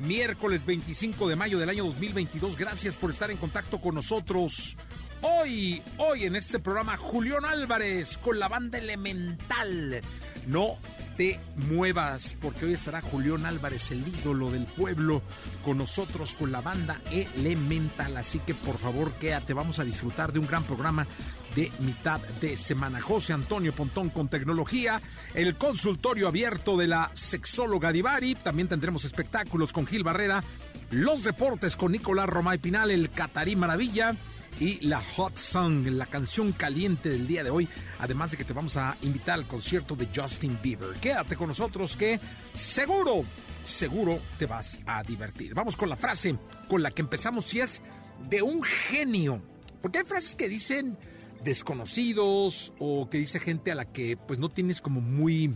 Miércoles 25 de mayo del año 2022. Gracias por estar en contacto con nosotros. Hoy, hoy en este programa, Julián Álvarez con la banda Elemental. No te muevas, porque hoy estará Julián Álvarez, el ídolo del pueblo, con nosotros, con la banda Elemental. Así que por favor, quédate, vamos a disfrutar de un gran programa de mitad de semana. José Antonio Pontón con tecnología, el consultorio abierto de la sexóloga Divari, también tendremos espectáculos con Gil Barrera, los deportes con Nicolás Romay Pinal, el Catarí Maravilla y la Hot Song, la canción caliente del día de hoy. Además de que te vamos a invitar al concierto de Justin Bieber. Quédate con nosotros que seguro, seguro te vas a divertir. Vamos con la frase con la que empezamos y es de un genio. Porque hay frases que dicen desconocidos o que dice gente a la que pues no tienes como muy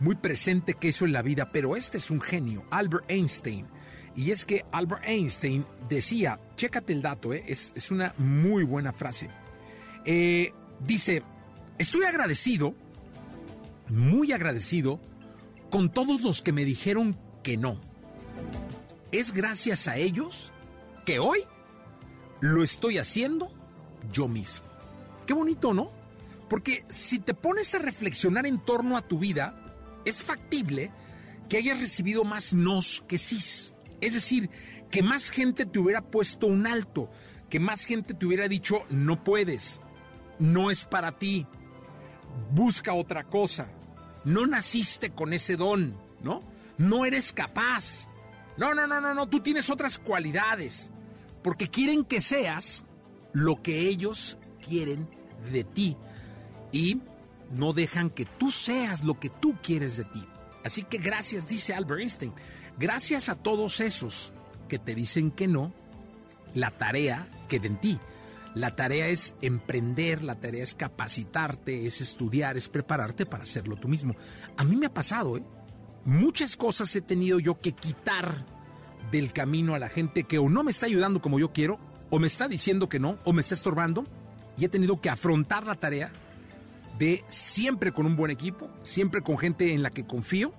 muy presente que eso en la vida, pero este es un genio, Albert Einstein. Y es que Albert Einstein decía, chécate el dato, ¿eh? es, es, una muy buena frase. Eh, dice, estoy agradecido, muy agradecido, con todos los que me dijeron que no. Es gracias a ellos que hoy lo estoy haciendo yo mismo. Qué bonito, ¿no? Porque si te pones a reflexionar en torno a tu vida, es factible que hayas recibido más nos que sís. Es decir, que más gente te hubiera puesto un alto, que más gente te hubiera dicho, no puedes, no es para ti, busca otra cosa, no naciste con ese don, ¿no? No eres capaz. No, no, no, no, no, tú tienes otras cualidades, porque quieren que seas lo que ellos quieren de ti y no dejan que tú seas lo que tú quieres de ti. Así que gracias, dice Albert Einstein, gracias a todos esos que te dicen que no, la tarea queda en ti. La tarea es emprender, la tarea es capacitarte, es estudiar, es prepararte para hacerlo tú mismo. A mí me ha pasado, ¿eh? Muchas cosas he tenido yo que quitar del camino a la gente que o no me está ayudando como yo quiero, o me está diciendo que no, o me está estorbando, y he tenido que afrontar la tarea de siempre con un buen equipo, siempre con gente en la que confío,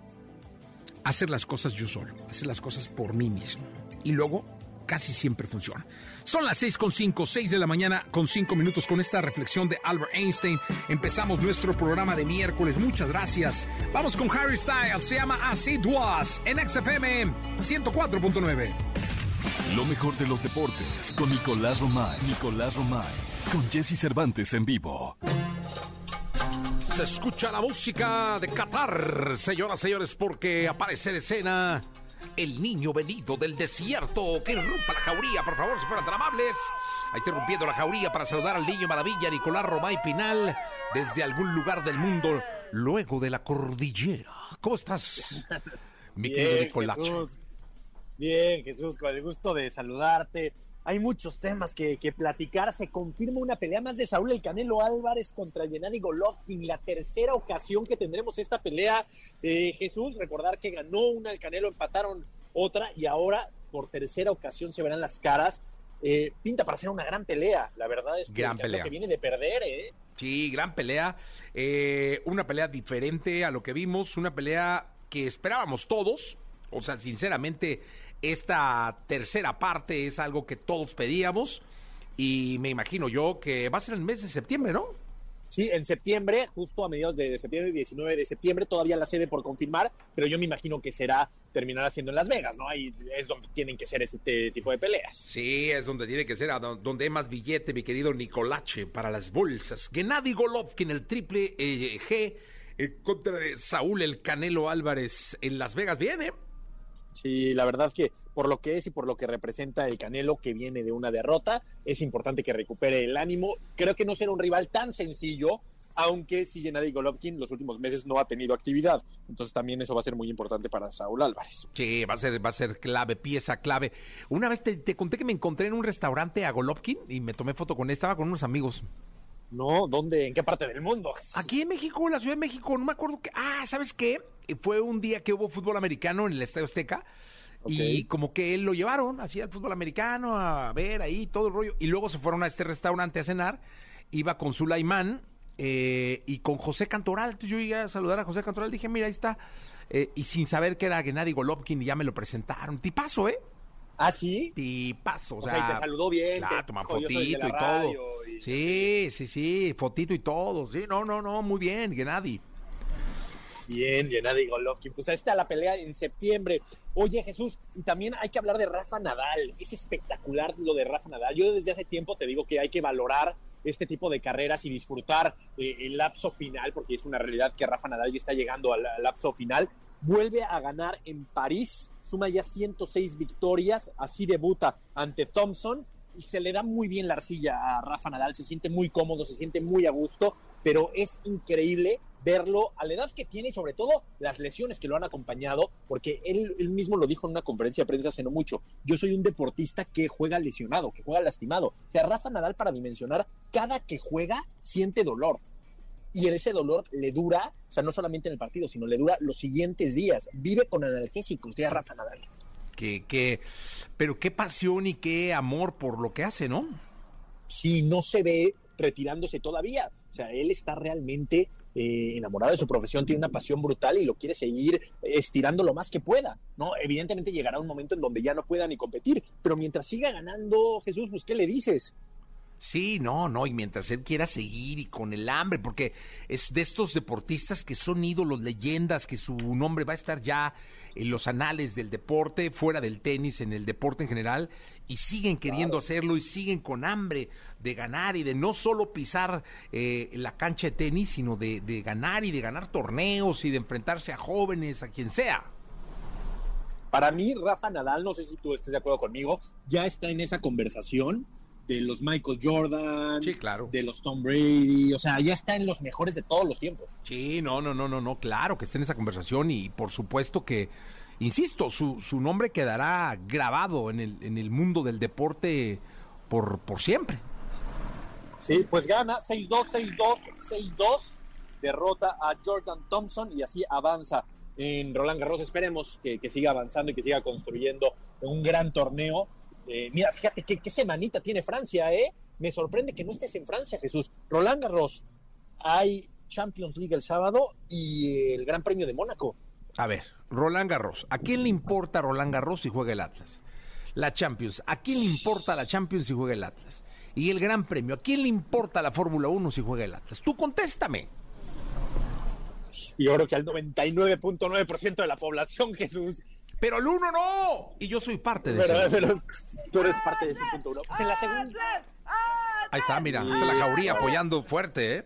hacer las cosas yo solo, hacer las cosas por mí mismo. Y luego casi siempre funciona. Son las 6 con 5, 6 de la mañana con 5 minutos con esta reflexión de Albert Einstein. Empezamos nuestro programa de miércoles. Muchas gracias. Vamos con Harry Styles. Se llama As It Was en XFM 104.9. Lo mejor de los deportes con Nicolás Romay. Nicolás Romay. Con Jesse Cervantes en vivo. Se escucha la música de Qatar, señoras y señores, porque aparece de escena el niño venido del desierto. Que rompa la jauría, por favor, si fueran tan amables. Ahí está rompiendo la jauría para saludar al niño maravilla Nicolás Romay Pinal desde algún lugar del mundo, luego de la cordillera. ¿Cómo estás, mi Bien, querido Nicolás? Jesús. Bien, Jesús, con el gusto de saludarte. Hay muchos temas que, que, platicar. Se confirma una pelea más de Saúl El Canelo Álvarez contra Gennady Golovkin. La tercera ocasión que tendremos esta pelea. Eh, Jesús, recordar que ganó una, el Canelo empataron otra y ahora por tercera ocasión se verán las caras. Eh, pinta para ser una gran pelea. La verdad es que, gran el pelea. que viene de perder, ¿eh? Sí, gran pelea. Eh, una pelea diferente a lo que vimos. Una pelea que esperábamos todos. O sea, sinceramente, esta tercera parte es algo que todos pedíamos y me imagino yo que va a ser el mes de septiembre, ¿no? Sí, en septiembre, justo a mediados de septiembre, 19 de septiembre, todavía la sede por confirmar, pero yo me imagino que será terminará siendo en Las Vegas, ¿no? Ahí es donde tienen que ser este tipo de peleas. Sí, es donde tiene que ser, donde hay más billete, mi querido Nicolache, para las bolsas. Gennady Golovkin, el triple eh, G, en contra de Saúl el Canelo Álvarez en Las Vegas. Bien, ¿eh? Sí, la verdad que por lo que es y por lo que representa el Canelo que viene de una derrota, es importante que recupere el ánimo. Creo que no será un rival tan sencillo, aunque si Gennady Golovkin los últimos meses no ha tenido actividad. Entonces también eso va a ser muy importante para Saúl Álvarez. Sí, va a ser, va a ser clave, pieza clave. Una vez te, te conté que me encontré en un restaurante a Golovkin y me tomé foto con él, estaba con unos amigos. No, ¿dónde? ¿En qué parte del mundo? Aquí en México, en la Ciudad de México, no me acuerdo que. Ah, ¿sabes qué? Fue un día que hubo fútbol americano en el Estadio Azteca. Y como que él lo llevaron así al fútbol americano a ver ahí todo el rollo. Y luego se fueron a este restaurante a cenar. Iba con Sulaimán eh, y con José Cantoral. Entonces yo iba a saludar a José Cantoral. Dije, mira, ahí está. Eh, y sin saber que era Gennady Golovkin y ya me lo presentaron. Tipazo, ¿eh? ¿Ah, sí? Tipazo. O, O sea, y te saludó bien. Claro, toma dijo, "Yo soy de fotito y todo. radio", y- Sí, sí, sí, fotito y todo. Sí, no, no, no, muy bien, Gennady. Bien, Gennady Golovkin. Pues ahí está la pelea en septiembre. Oye, Jesús, y también hay que hablar de Rafa Nadal. Es espectacular lo de Rafa Nadal. Yo desde hace tiempo te digo que hay que valorar este tipo de carreras y disfrutar eh, el lapso final, porque es una realidad que Rafa Nadal ya está llegando al, al lapso final. Vuelve a ganar en París, suma ya 106 victorias, así debuta ante Thompson y se le da muy bien la arcilla a Rafa Nadal, se siente muy cómodo, se siente muy a gusto, pero es increíble verlo a la edad que tiene y sobre todo las lesiones que lo han acompañado, porque él, él mismo lo dijo en una conferencia de prensa hace no mucho, yo soy un deportista que juega lesionado, que juega lastimado. O sea, Rafa Nadal para dimensionar, cada que juega siente dolor. Y ese dolor le dura, o sea, no solamente en el partido, sino le dura los siguientes días. Vive con analgésicos, ya Rafa Nadal. Que, que, pero qué pasión y qué amor por lo que hace, ¿no? si no se ve retirándose todavía. O sea, él está realmente eh, enamorado de su profesión, tiene una pasión brutal y lo quiere seguir estirando lo más que pueda. ¿no? Evidentemente llegará un momento en donde ya no pueda ni competir, pero mientras siga ganando, Jesús, pues ¿qué le dices? Sí, no, no, y mientras él quiera seguir y con el hambre, porque es de estos deportistas que son ídolos, leyendas, que su nombre va a estar ya en los anales del deporte, fuera del tenis, en el deporte en general, y siguen queriendo hacerlo y siguen con hambre de ganar y de no solo pisar eh, la cancha de tenis, sino de, de ganar y de ganar torneos y de enfrentarse a jóvenes, a quien sea. Para mí, Rafa Nadal, no sé si tú estés de acuerdo conmigo, ya está en esa conversación de los Michael Jordan, Sí, claro. de los Tom Brady, o sea, ya está en los mejores de todos los tiempos. Sí, no, no, no, no, no, claro que esté en esa conversación y por supuesto que, insisto, su, su nombre quedará grabado en el, en el mundo del deporte por, por siempre. Sí, pues gana 6-2, 6-2, 6-2, derrota a Jordan Thompson y así avanza en Roland Garros. Esperemos que, que siga avanzando y que siga construyendo un gran torneo. Eh, mira, fíjate qué, qué semanita tiene Francia, ¿eh? Me sorprende que no estés en Francia, Jesús. Roland Garros, hay Champions League el sábado y el Gran Premio de Mónaco. A ver, Roland Garros. ¿A quién le importa Roland Garros si juega el Atlas? La Champions. ¿A quién le importa la Champions si juega el Atlas? Y el Gran Premio. ¿A quién le importa la Fórmula 1 si juega el Atlas? Tú contéstame. Y yo creo que al 99.9% de la población, Jesús. Pero el uno no. Y yo soy parte de Pero, eso. pero tú eres parte de ese punto uno. Pues en la segunda. Ahí está, mira. Está la jauría apoyando fuerte, ¿eh?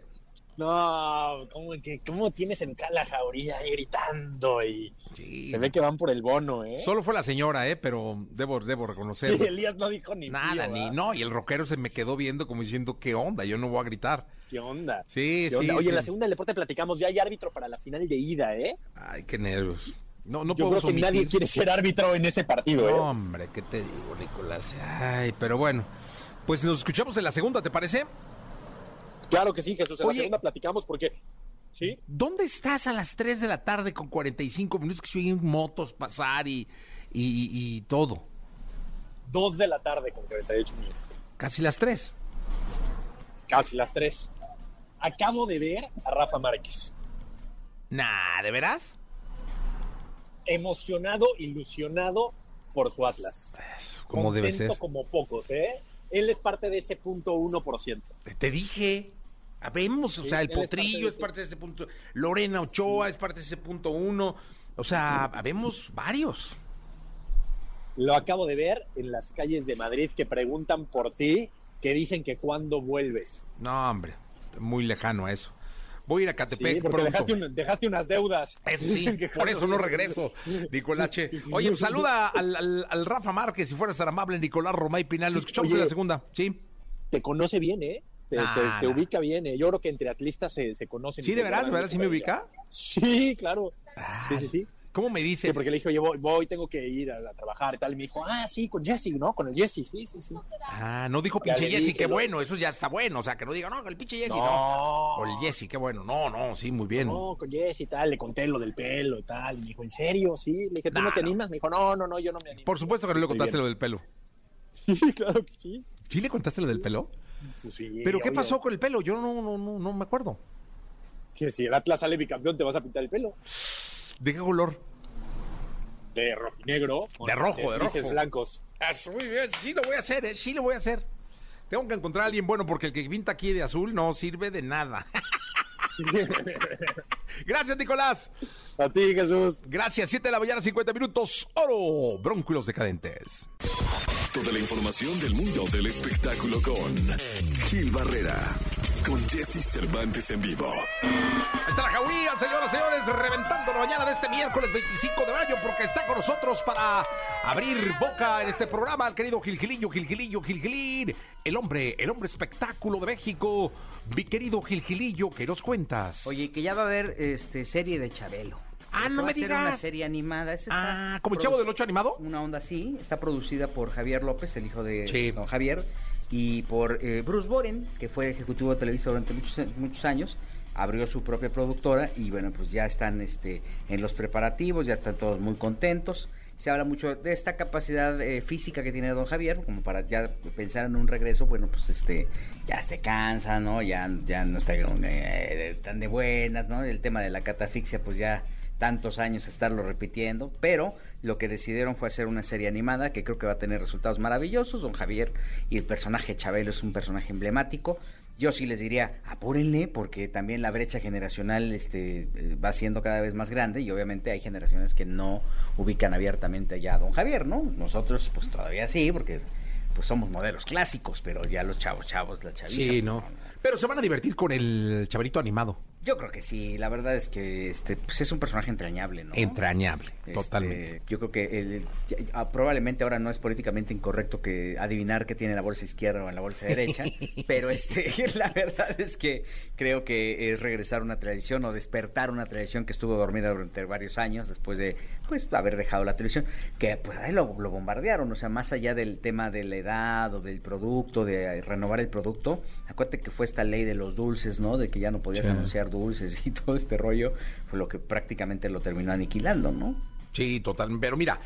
No, ¿cómo, que, cómo tienes en la jauría ahí gritando? Y Sí. se ve que van por el bono, ¿eh? Solo fue la señora, ¿eh? Pero debo, debo reconocer. Sí, Elías no dijo ni Nada, pío, ni no. Y el rockero se me quedó viendo como diciendo, ¿qué onda? Yo no voy a gritar. ¿Qué onda? Sí, ¿Qué onda? sí, Oye, sí. en la segunda del deporte platicamos, ya hay árbitro para la final de ida, ¿eh? Ay, qué nervios. No, no Yo creo que omitir. nadie quiere ser árbitro en ese partido, No, ¿eh? hombre, ¿qué te digo, Nicolás? Ay, pero bueno. Pues nos escuchamos en la segunda, ¿te parece? Claro que sí, Jesús. En Oye. la segunda platicamos porque. Sí, ¿Dónde estás a las 3 de la tarde con 45 minutos que se oyen motos pasar y, y, y todo? dos de la tarde con 48 minutos. Casi las 3. Casi las tres. Acabo de ver a Rafa Márquez. Nah, ¿de veras? Emocionado, ilusionado por su Atlas. Como debe ser. como pocos, ¿eh? Él es parte de ese punto 1%. Te dije. Habemos, o Sí, sea, el potrillo es parte de ese punto. Lorena Ochoa es parte de ese punto uno. O sea, habemos varios. Lo acabo de ver en las calles de Madrid que preguntan por ti, que dicen que cuándo vuelves. No, hombre, muy lejano a eso. Voy a ir a Catepec Sí, pronto. dejaste, un- dejaste unas deudas. Eso sí, por eso no regreso, Nicolache. Oye, pues saluda al, al- al Rafa Márquez, si fueras tan amable, Nicolás Romay Pinal. Lo Sí, escuchamos oye. en la segunda, ¿sí? Te conoce bien, ¿eh? Te, te- te la- ubica bien, ¿eh? Yo creo que entre atlistas se, se conocen. ¿Sí, de veras? ¿De veras sí me ubica? Sí, claro. Sí, sí, sí. ¿Cómo me dice? Sí, porque le dije, oye, voy, voy, tengo que ir a, a trabajar y tal. Y me dijo, ah, sí, con Jesse, ¿no? Con el Jesse, sí, sí, sí. Ah, no dijo pinche Jesse, qué bueno, eso ya está bueno. O sea, que no diga, no, el pinche Jesse, no. No. O el Jesse, qué bueno. No, no, sí, muy bien. No, con Jesse y tal. Le conté lo del pelo y tal. Y me dijo, ¿en serio? Sí. Le dije, ¿tú Nah, no te no. animas? Me dijo, no, no, no, yo no me animo. Por supuesto que no le contaste lo del pelo. Sí, claro que sí. ¿Sí le contaste lo del pelo? Pues sí, ¿Pero qué obvio. pasó con el pelo? Yo no, no, no, no me acuerdo. Que si el Atlas sale bicampeón, te vas a pintar el pelo. ¿De qué color? De rojinegro. De rojo, de rojo. blancos. Eso, muy bien, sí lo voy a hacer, ¿eh? sí lo voy a hacer. Tengo que encontrar a alguien bueno porque el que pinta aquí de azul no sirve de nada. Gracias, Nicolás. a ti, Jesús. Gracias, 7 de la mañana, 50 minutos. Oro, bronquios decadentes. Toda la información del mundo del espectáculo con Gil Barrera, con Jesse Cervantes en vivo. Ahí está la jauría, señoras y señores, reventando la mañana de este miércoles 25 de mayo, porque está con nosotros para abrir boca en este programa el querido Gilgilillo, Gilgilillo, Gilgilín, el hombre, el hombre espectáculo de México. Mi querido Gilgilillo, ¿qué nos cuentas? Oye, que ya va a haber este serie de Chabelo. Ah, no va me a ser digas. una serie animada. Esa Ah, ¿como el Chavo del Ocho animado? Una onda así. Está producida por Javier López, el hijo de Sí. don Javier, y por eh, Bruce Boren, que fue ejecutivo de Televisa durante muchos, muchos años. Abrió su propia productora y bueno, pues ya están este, en los preparativos, ya están todos muy contentos. Se habla mucho de esta capacidad eh, física que tiene don Javier, como para ya pensar en un regreso, bueno, pues este ya se cansa, ¿no? Ya, ya no está eh, tan de buenas, ¿no? El tema de la catafixia, pues ya tantos años estarlo repitiendo, pero lo que decidieron fue hacer una serie animada que creo que va a tener resultados maravillosos. Don Javier y el personaje Chabelo es un personaje emblemático. Yo sí les diría, apúrenle, porque también la brecha generacional este, eh, va siendo cada vez más grande y obviamente hay generaciones que no ubican abiertamente ya a Don Javier, ¿no? Nosotros pues todavía sí, porque pues somos modelos clásicos, pero ya los chavos, chavos, la chaviza. Sí, no. Pero se van a divertir con el chavarito animado. Yo creo que sí, la verdad es que este pues es un personaje entrañable, ¿no? Entrañable, Este, totalmente. Yo creo que el- probablemente ahora no es políticamente incorrecto que adivinar qué tiene en la bolsa izquierda o en la bolsa derecha, pero este la verdad es que creo que es regresar a una tradición o despertar una tradición que estuvo dormida durante varios años después de pues haber dejado la televisión, que pues ahí lo, lo bombardearon, o sea, más allá del tema de la edad o del producto, de renovar el producto, acuérdate que fue esta ley de los dulces, ¿no? De que ya no podías Sí. anunciar dulces y todo este rollo, fue lo que prácticamente lo terminó aniquilando, ¿no? Sí, total. Pero mira,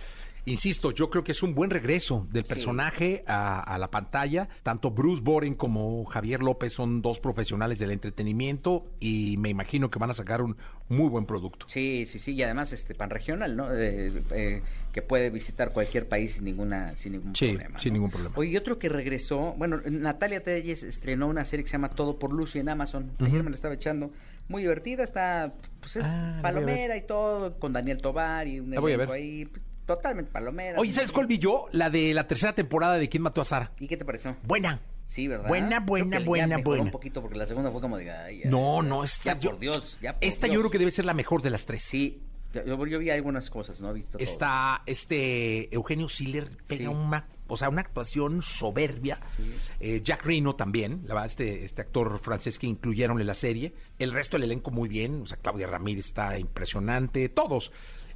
insisto, yo creo que es un buen regreso del Sí. personaje a, a la pantalla. Tanto Bruce Boren como Javier López son dos profesionales del entretenimiento y me imagino que van a sacar un muy buen producto. Sí, sí, sí, y además este pan regional, ¿no? Eh, eh, que puede visitar cualquier país sin ninguna sin ningún Sí, problema. sin ¿no? ningún problema. Oye, y otro que regresó, bueno, Natalia Telles estrenó una serie que se llama Todo por Lucy en Amazon. Ayer me la estaba echando. Muy divertida, está pues es Ah, palomera y todo con Daniel Tobar y un elenco ahí totalmente palomera. Oye, ¿sabes cuál vi yo? La de la tercera temporada de ¿Quién mató a Sara? ¿Y qué te pareció? Buena. Sí, ¿verdad? Buena, buena, buena, buena. un poquito porque la segunda fue como de ay, ay, No, no, esta ya yo- por Dios, ya por Esta yo creo que debe ser la mejor de las tres. Sí, yo, vi algunas cosas, no he visto todo. Está este Eugenio Siller pega Sí. una, o sea, una actuación soberbia. Sí. Eh, Jack Reno también, la verdad, este, este actor francés que incluyeron en la serie. El resto del elenco muy bien, o sea, Claudia Ramírez está impresionante, todos.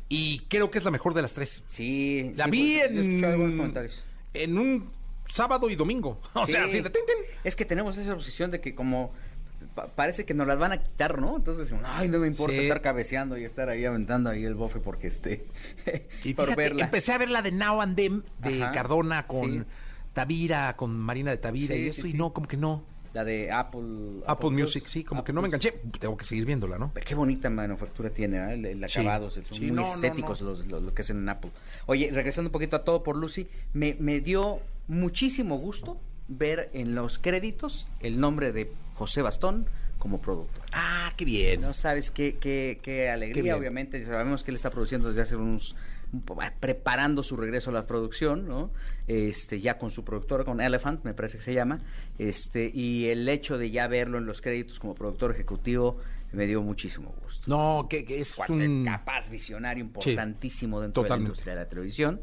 Y creo que es la mejor de las tres. Sí, La sí, vi pues, en, en un sábado y domingo. O sea, Sí. así de tin, tin. Es que tenemos esa obsesión de que como pa- parece que nos las van a quitar, ¿no? Entonces decimos, ay, no me importa Sí. estar cabeceando y estar ahí aventando ahí el bofe porque este Y por fíjate, verla. empecé a ver la de Now and Them de Ajá, Cardona con sí. Tavira, con Marina de Tavira Sí, y eso, y no, como que no. La de Apple Apple. Music, sí, como que no me enganché. Tengo que seguir viéndola, ¿no? Qué bonita manufactura tiene, ¿eh? el, el Sí. acabado, son Sí, muy no, estéticos no. Los, los- lo que hacen en Apple. Oye, regresando un poquito a todo por Lucy, me, me dio muchísimo gusto ver en los créditos el nombre de José Bastón como productor. Ah, qué bien. No sabes qué, qué, qué alegría, Qué obviamente. Sabemos que él está produciendo desde hace unos. preparando su regreso a la producción, ¿no? Este, ya con su productora, con Elephant, me parece que se llama. Este, y el hecho de ya verlo en los créditos como productor ejecutivo, me dio muchísimo gusto. No, que, que es un... capaz, visionario, importantísimo dentro de la industria de la televisión.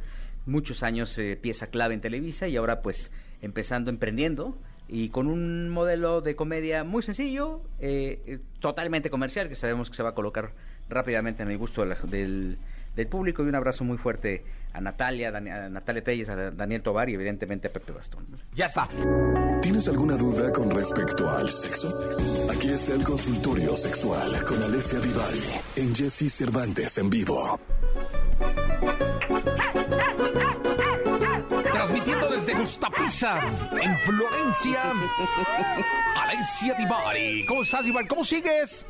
Muchos años eh, pieza clave en Televisa y ahora pues empezando emprendiendo y con un modelo de comedia muy sencillo, eh, totalmente comercial, que sabemos que se va a colocar rápidamente en el gusto del, del público. Y un abrazo muy fuerte a Natalia, a Natalia Telles, a Daniel Tobar y evidentemente a Pepe Bastón. Ya está. ¿Tienes alguna duda con respecto al sexo? Aquí está el consultorio sexual con Alessia Divari en Jesse Cervantes en vivo. Transmitiendo desde Gustapiza, en Florencia, Alessia Divari. ¿Cómo estás, Divari? ¿Cómo sigues?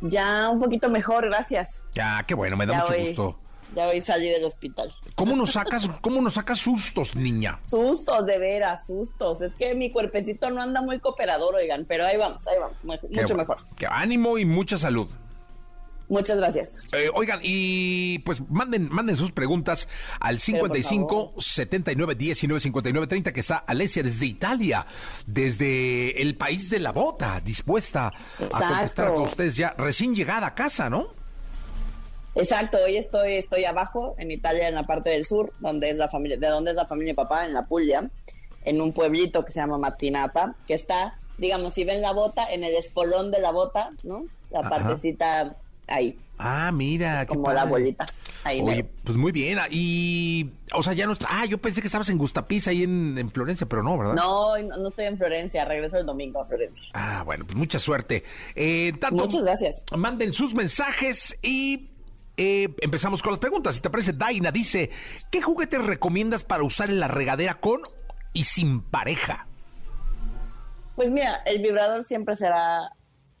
Ya un poquito mejor, gracias. Ya, qué bueno, me da ya mucho hoy, gusto. Ya hoy salí del hospital. ¿Cómo nos sacas, cómo nos sacas sustos, niña? Sustos, de veras, sustos. Es que mi cuerpecito no anda muy cooperador, oigan, pero ahí vamos, ahí vamos, Qué mucho mejor. Qué ánimo y mucha salud. Muchas gracias. Eh, oigan, y pues manden, manden sus preguntas al Pero, por 55 79 19 59 30 que está Alessia desde Italia, desde el país de la bota, dispuesta a contestar con ustedes ya recién llegada a casa, ¿no? Exacto, hoy estoy, estoy abajo, en Italia, en la parte del sur, donde es la familia, de donde es la familia de papá, en la Puglia, en un pueblito que se llama Matinata, que está, digamos, si ven la bota, en el espolón de la bota, ¿no? La Ajá. partecita ahí, Ah, mira, qué como la padre. bolita. Ahí Oye, mero. pues muy bien. ah, Y, o sea, ya no está. Ah, yo pensé que estabas en Gustapiza ahí en, en Florencia, pero no, ¿verdad? No, no no estoy en Florencia, regreso el domingo a Florencia. Ah, bueno, pues mucha suerte. Eh, tanto, Muchas gracias. Manden sus mensajes y eh, empezamos con las preguntas. Si te parece, Daina dice, ¿qué juguetes recomiendas para usar en la regadera con y sin pareja? Pues mira, el vibrador siempre será,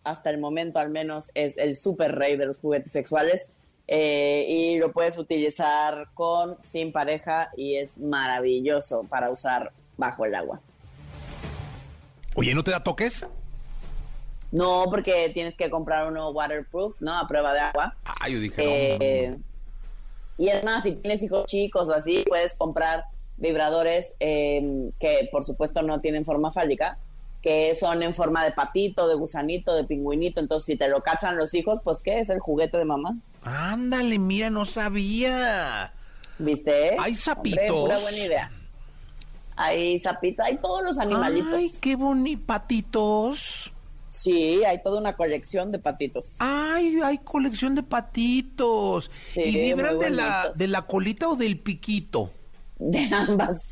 hasta el momento al menos, es el super rey de los juguetes sexuales. eh, y lo puedes utilizar con, sin pareja, y es maravilloso para usar bajo el agua. Oye, ¿no te da toques? No, porque tienes que comprar uno waterproof, ¿no? A prueba de agua. Ah, yo dije, Eh, y es más, si tienes hijos chicos o así, puedes comprar vibradores eh, que por supuesto no tienen forma fálica, que son en forma de patito, de gusanito, de pingüinito. Entonces, si te lo cachan los hijos, pues ¿qué? Es el juguete de mamá. Ándale, mira, no sabía. ¿Viste? ¿Hay Hombre, sapitos? pura buena idea. Hay sapitos, hay todos los animalitos. Ay, qué bonitos patitos. Sí, hay toda una colección de patitos. Ay, hay colección de patitos. Sí, ¿Y vibran de la, de la colita o del piquito? De ambas.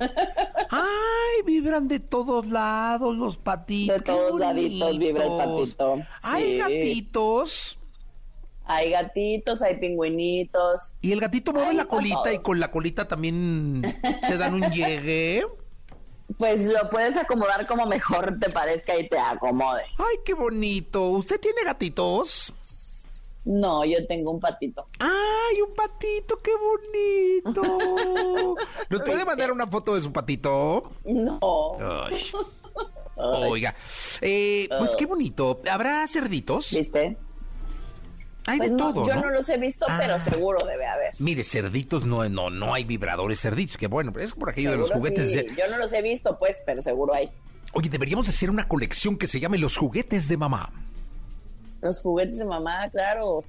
Ay, vibran de todos lados los patitos. De todos laditos vibra el patito. Hay Sí. gatitos. hay gatitos, hay pingüinitos. Y el gatito mueve la colita todos. y con la colita también se dan un llegue. Pues lo puedes acomodar como mejor te parezca y te acomode. Ay, qué bonito. ¿Usted tiene gatitos? No, yo tengo un patito. Ay, un patito, qué bonito. ¿Nos puede mandar una foto de su patito? No. Ay. Oiga, eh, pues qué bonito. ¿Habrá cerditos? ¿Viste? Hay Pues de no, todo, yo ¿no? no los he visto, pero Ah. seguro debe haber. Mire, cerditos no, no, no hay vibradores cerditos, que bueno, pero es por aquello de los juguetes sí. de... Yo no los he visto, pues, pero seguro hay. Oye, deberíamos hacer una colección que se llame Los juguetes de mamá. Los juguetes de mamá, claro.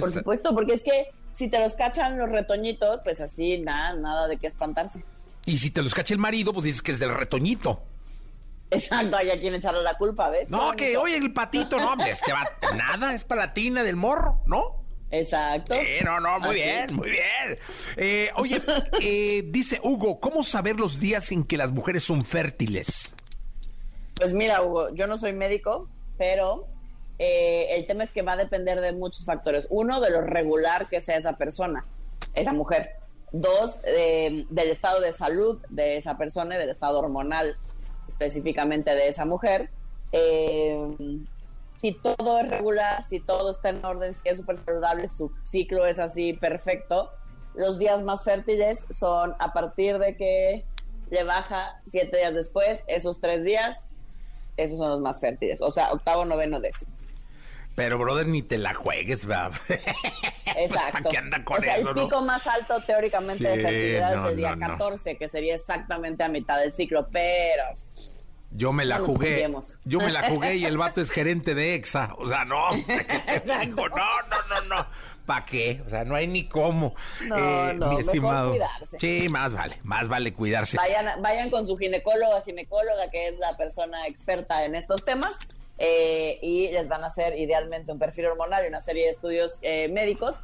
Por supuesto, porque es que si te los cachan los retoñitos, pues así, nada, nada de qué espantarse. Y si te los cacha el marido, pues dices que es del retoñito. Exacto, hay a quien echarle la culpa, ¿ves? No, que oye, el patito, no, hombre, este va, nada, es para la tina del morro, ¿no? Exacto. Eh, no, no, muy Así. bien, muy bien. Eh, oye, eh, dice Hugo, ¿cómo saber los días en que las mujeres son fértiles? Pues mira, Hugo, yo no soy médico, pero eh, el tema es que va a depender de muchos factores. Uno, de lo regular que sea esa persona, esa mujer. Dos, eh, del estado de salud de esa persona y del estado hormonal específicamente de esa mujer. Eh, si todo es regular, si todo está en orden, si es súper saludable, su ciclo es así perfecto, los días más fértiles son a partir de que le baja siete días después, esos tres días, esos son los más fértiles. O sea, octavo, noveno, décimo. Pero, brother, ni te la juegues, ¿verdad? Exacto. ¿Para qué anda con o sea, eso, el no? pico más alto teóricamente Sí, de fertilidad no, es el día no, no. 14, que sería exactamente a mitad del ciclo, pero Yo me la jugué. Yo me la jugué y el vato es gerente de EXA. O sea, no. No, no, no, no. ¿Para qué? O sea, no hay ni cómo. No, Eh, no, mi mejor estimado. cuidarse. Sí, más vale, más vale cuidarse. Vayan, vayan con su ginecóloga, ginecóloga, que es la persona experta en estos temas, eh, y les van a hacer idealmente un perfil hormonal y una serie de estudios eh, médicos,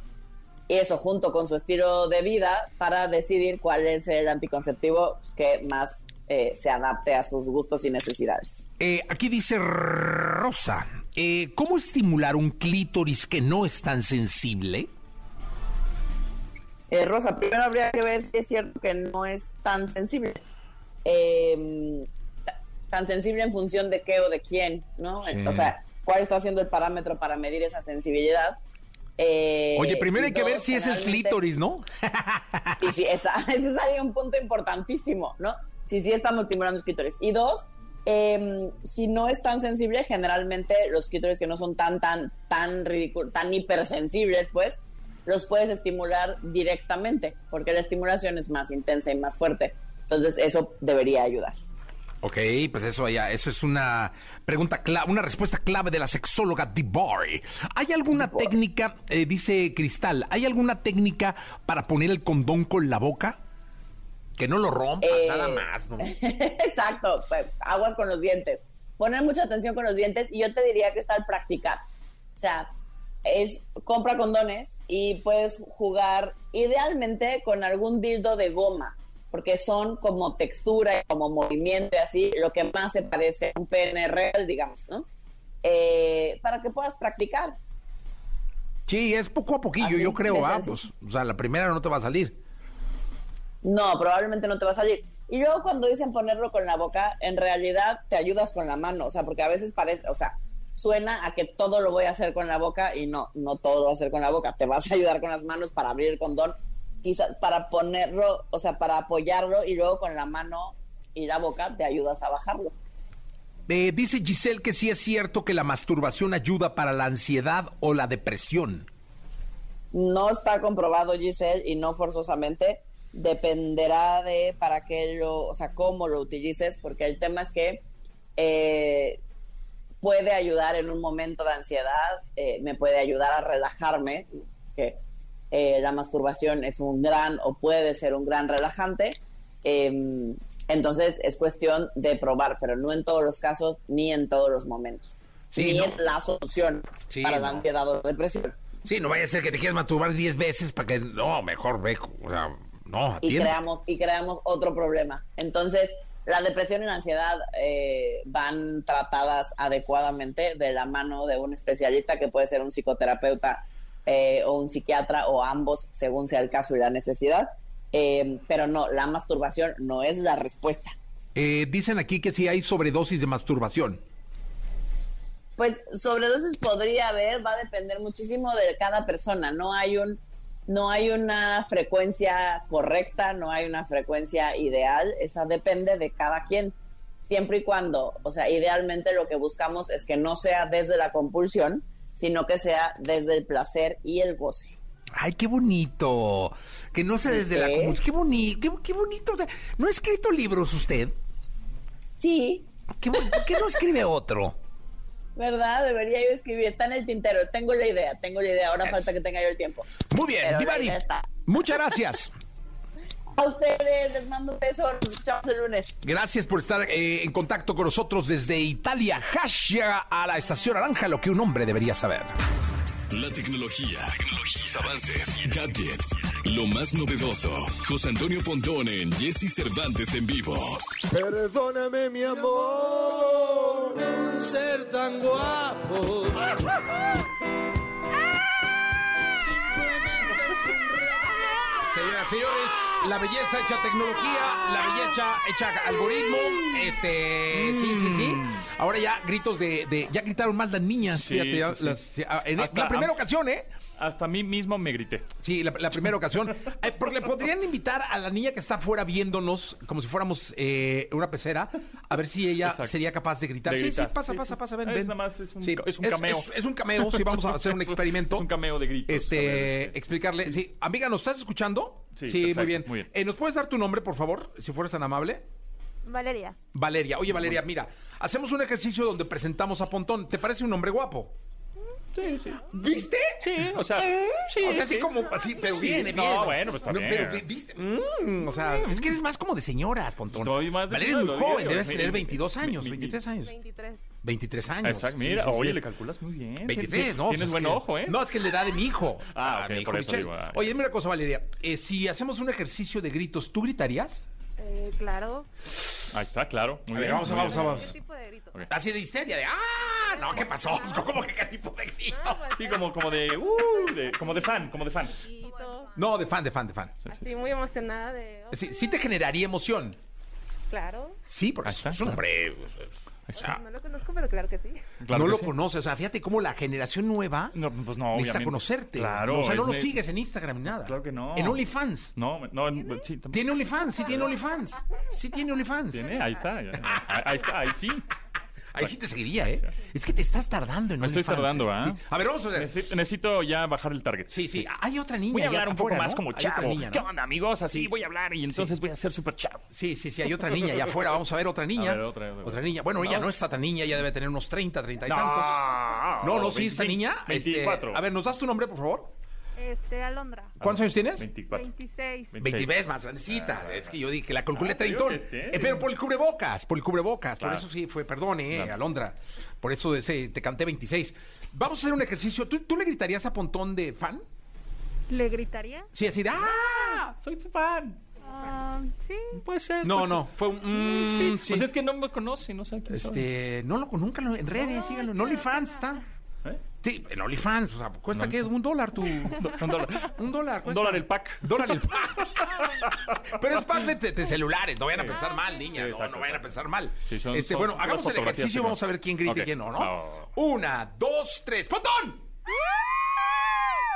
y eso junto con su estilo de vida para decidir cuál es el anticonceptivo que más eh, se adapte a sus gustos y necesidades. Eh, aquí dice Rosa, eh, ¿cómo estimular un clítoris que no es tan sensible? Rosa, primero habría que ver si es cierto que no es tan sensible. Eh, tan sensible en función de qué o de quién, ¿no? Sí. O sea, ¿cuál está siendo el parámetro para medir esa sensibilidad? Eh, Oye, primero hay que ver si es el clítoris, ¿no? Sí, sí, esa, ese es ahí un punto importantísimo, ¿no? Si sí estamos estimulando los clítoris. Y dos, eh, si no es tan sensible, generalmente los clítoris que no son tan, tan, tan ridículos, tan hipersensibles, pues, los puedes estimular directamente, porque la estimulación es más intensa y más fuerte. Entonces, eso debería ayudar. Ok, pues eso ya, eso es una pregunta clave, una respuesta clave de la sexóloga Dibar. ¿Hay alguna técnica, eh, dice Cristal, ¿hay alguna técnica para poner el condón con la boca? Que no lo rompas, Eh, nada más, ¿no? Exacto, pues, aguas con los dientes. Poner mucha atención con los dientes y yo te diría que está al practicar. O sea, es compra condones y puedes jugar idealmente con algún dildo de goma, porque son como textura, y como movimiento y así, lo que más se parece a un pene real, digamos, ¿no? Eh, para que puedas practicar. Sí, es poco a poquillo, Así, yo creo, ah, pues, o sea, la primera no te va a salir. No, probablemente no te va a salir. Y luego cuando dicen ponerlo con la boca, en realidad te ayudas con la mano, o sea, porque a veces parece, o sea, suena a que todo lo voy a hacer con la boca y no, no todo lo voy a hacer con la boca. Te vas a ayudar con las manos para abrir el condón, quizás para ponerlo, o sea, para apoyarlo y luego con la mano y la boca te ayudas a bajarlo. Eh, dice Giselle que sí es cierto que la masturbación ayuda para la ansiedad o la depresión. No está comprobado, Giselle, y no forzosamente. Dependerá de para qué lo, o sea, cómo lo utilices, porque el tema es que eh, puede ayudar en un momento de ansiedad, eh, me puede ayudar a relajarme, que eh, la masturbación es un gran o puede ser un gran relajante. eh, entonces es cuestión de probar, pero no en todos los casos ni en todos los momentos. Sí, ni no. es la solución Sí, para la ansiedad o la depresión. Sí, no vaya a ser que te quieras masturbar 10 veces para que... No, mejor ve, o sea, no, y creamos y creamos otro problema. Entonces, la depresión y la ansiedad eh, van tratadas adecuadamente de la mano de un especialista que puede ser un psicoterapeuta eh, o un psiquiatra o ambos, según sea el caso y la necesidad. Eh, pero no, la masturbación no es la respuesta. Eh, dicen aquí que sí hay sobredosis de masturbación. Pues sobredosis podría haber, va a depender muchísimo de cada persona. No hay un, no hay una frecuencia correcta, no hay una frecuencia ideal. Esa depende de cada quien. Siempre y cuando, o sea, idealmente lo que buscamos es que no sea desde la compulsión, sino que sea desde el placer y el goce. Ay, qué bonito. Que no sea desde la... Como- Qué, bonito, qué, qué bonito. O sea, ¿No ha escrito libros usted? Sí, ¿Qué, ¿Por qué no escribe otro? ¿verdad? Debería yo escribir. Está en el tintero. Tengo la idea, tengo la idea. Ahora falta que tenga yo el tiempo. Muy bien, Pero Divari. Muchas gracias. A ustedes les mando un beso. Nos escuchamos el lunes. Gracias por estar eh, en contacto con nosotros desde Italia. Hashtag a la estación naranja, lo que un hombre debería saber. La tecnología, sus avances, gadgets, lo más novedoso. José Antonio Pontón en Jesse Cervantes en vivo. Perdóname mi amor, ser tan guapo. Señoras y señores, la belleza hecha tecnología, la belleza hecha algoritmo. Este, sí, sí, sí. Ahora ya gritos de, de- ya gritaron más las niñas. Sí, fíjate, ya sí, sí. las- ah, en Hasta la primera ocasión, ¿eh? Hasta a mí mismo me grité. Sí, la, la primera ocasión. Eh, porque le podrían invitar a la niña que está afuera viéndonos, como si fuéramos eh, una pecera, a ver si ella Exacto. sería capaz de gritar. De sí, gritar. sí, pasa, Sí, pasa, sí. pasa, ven, Es ven. nada más, es un- Sí, es un cameo. Es, es un cameo, sí, vamos a hacer un experimento. es un cameo de gritos. Este, ver, explicarle. Sí, amiga, ¿nos estás escuchando? Sí, muy perfecto, bien. muy bien. Eh, ¿Nos puedes dar tu nombre, por favor, si fueras tan amable? Valeria. Valeria. Oye, Valeria, mira, hacemos un ejercicio donde presentamos a Pontón. ¿Te parece un hombre guapo? Sí, sí. ¿Viste? Sí, o sea, sí, o sea, así sí. como, así, pero Sí, viene, no, bien. bueno, pues está bien. Pero, vi- ¿viste? Mm, o sea, es que eres más como de señoras, Pontón. Estoy más de Valeria es muy joven, digo, debes mi- tener mi- 22 años, mi- mi- 23 años. 23. 23 años. Exacto, Sí, mira, sí, oye, sí. le calculas muy bien. 23, no. Tienes pues es buen que- ojo, ¿eh? No, es que es la edad de mi hijo. Ah, ok, mi hijo por eso digo, ah, Oye, dime una cosa, Valeria. eh, si hacemos un ejercicio de gritos, ¿tú gritarías? Eh, claro. Ahí está, claro. Muy A ver, bien, vamos a- muy vamos bien. vamos. ¿Qué tipo de grito? Ok. Así de histeria, de ¡ah! No, ¿qué pasó? ¿Cómo que qué tipo de grito? Pues, Sí, como, como de, uh, de- como de fan, como de fan. No, de fan, de fan, de fan. Sí, sí, Así sí. muy emocionada de... Sí, sí te generaría emoción. Claro. Sí, porque Ahí está, es un claro. hombre. Está. No lo conozco, pero claro que sí. Claro no que lo sí. conoce. O sea, fíjate cómo la generación nueva No, pues no, necesita obviamente. conocerte. Claro. O sea, no lo ne- sigues en Instagram ni nada. Claro que no. En OnlyFans. No, no, en- sí, Tiene OnlyFans, sí tiene OnlyFans. Sí tiene OnlyFans. tiene, ahí está. ahí está, ahí sí. Ahí sí te seguiría, ¿eh? Es que te estás tardando en Me estoy OnlyFans, tardando, ¿eh? ¿ah? Sí. A ver, vamos a ver. Necesito, necesito ya bajar el target. Sí, sí. Hay otra niña. Voy a allá hablar un poco afuera, más ¿no? como Hay otra chavo. niña, ¿Qué ¿no? onda, amigos? Así Sí. voy a hablar y entonces voy a ser súper chavo. Sí, sí, sí, hay otra niña allá afuera. Vamos a ver otra niña. A ver, otra, otra. niña. Bueno, ella no está tan niña, ella debe tener unos 30, 30 y tantos. No, no, sí, esta 25, niña. este, 24. a ver, ¿nos das tu nombre, por favor? Este, Alondra. ¿Cuántos años tienes? 24. 26. 20 veces más grandecita. es que yo dije que la calculé Ah, treintón. Eh, pero por el cubrebocas, por el cubrebocas. Claro. Por eso sí fue, perdón, eh, Claro. Alondra. Por eso ese, te canté 26. Vamos a hacer un ejercicio. ¿Tú, tú le gritarías a Pontón de fan? ¿Le gritaría? Sí, así de ¡ah! Soy tu fan. Ah, sí. Puede ser. No, puede no, fue un. ser. mm, Sí, sí. pues es que no me conoce, no sé quién soy. Este, no lo nunca lo, en redes, síganlo. En OnlyFans está. ¿Eh? Sí, en OnlyFans, o sea, cuesta No. que un dólar tu. Do- Un dólar. Un dólar. Un cuesta. dólar el pack. Dólar el pack. Pero es pack de, de- de celulares, no vayan a pensar mal, niña, Sí, no, exacto, no vayan a pensar mal. Sí, son- este, son bueno, hagamos el ejercicio y vamos a ver quién grita y quién no, ¿no? Oh. Una, dos, tres, ¡Pontón!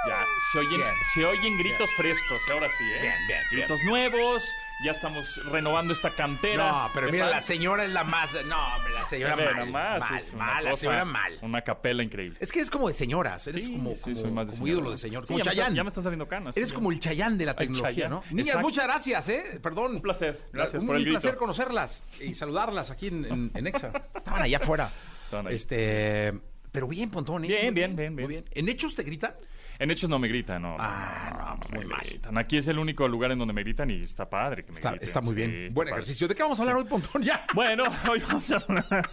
Ya, se oyen, se oyen gritos frescos, ahora sí, ¿eh? Bien, bien, bien. Gritos nuevos, ya estamos renovando esta cantera. No, pero mira, la señora es la más. No, hombre, la señora Ve, mal. más, mal, mal, la cosa, señora mal. Una capela increíble. Es que es como de señoras, eres Sí, como, sí, como, como ídolo de señor, Sí, como ya me está- Chayán. ya me están saliendo canas. Eres como el Chayán de la tecnología. ¿no? Niñas, Exacto. muchas gracias, ¿eh? Perdón. Un placer. Gracias Un por el grito. placer conocerlas y saludarlas aquí en, en, en Exa. Estaban allá afuera. Estaban ahí. Este, pero bien, Pontón, ¿eh? Bien, Muy bien, bien, muy bien. ¿En hechos te gritan? En hechos no me gritan, no. Ah, no, muy me mal. gritan. Aquí es el único lugar en donde me gritan y está padre que me Está, griten. está muy Sí, bien. está Buen padre. ejercicio. ¿De qué vamos a hablar hoy, Pontón? Ya. Bueno, hoy vamos a hablar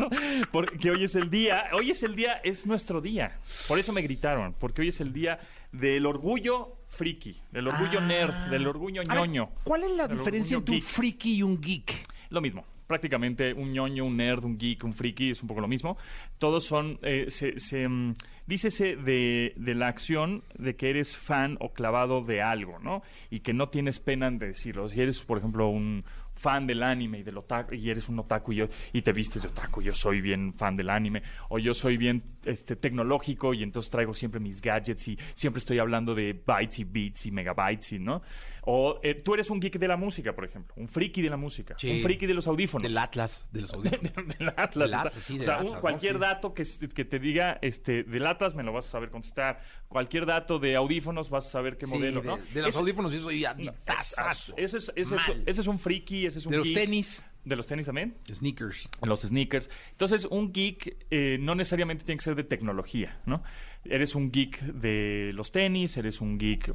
porque hoy es el día, hoy es el día, es nuestro día. Por eso me gritaron, porque hoy es el día del orgullo friki, del orgullo nerd, del orgullo Ah. Ver, ñoño. ¿Cuál es la diferencia entre un friki y un geek? Lo mismo. Prácticamente un ñoño, un nerd, un geek, un friki, es un poco lo mismo. Todos son, eh, se, se, mm, dícese de, de la acción de que eres fan o clavado de algo, ¿no? Y que no tienes pena en decirlo. Si eres, por ejemplo, un fan del anime y del otaku, y eres un otaku y, yo- y te vistes de otaku, yo soy bien fan del anime, o yo soy bien este, tecnológico y entonces traigo siempre mis gadgets y siempre estoy hablando de bytes y bits y megabytes, y, ¿no? O eh, tú eres un geek de la música, por ejemplo, un friki de la música, Sí. un friki de los audífonos. Del Atlas, de los audífonos. del Atlas. Del o sea, Atlas, sí, o del sea, un- cualquier dato que, que te diga este, del Atlas me lo vas a saber contestar. Cualquier dato de audífonos vas a saber qué Sí, modelo, de, ¿no? de los audífonos y eso y Exacto. aditazazo. Ese es, ese, es, ese es un friki, ese es un De los tenis. De los tenis también. Sneakers. Los sneakers. Entonces, un geek eh, no necesariamente tiene que ser de tecnología, ¿no? Eres un geek de los tenis, eres un geek.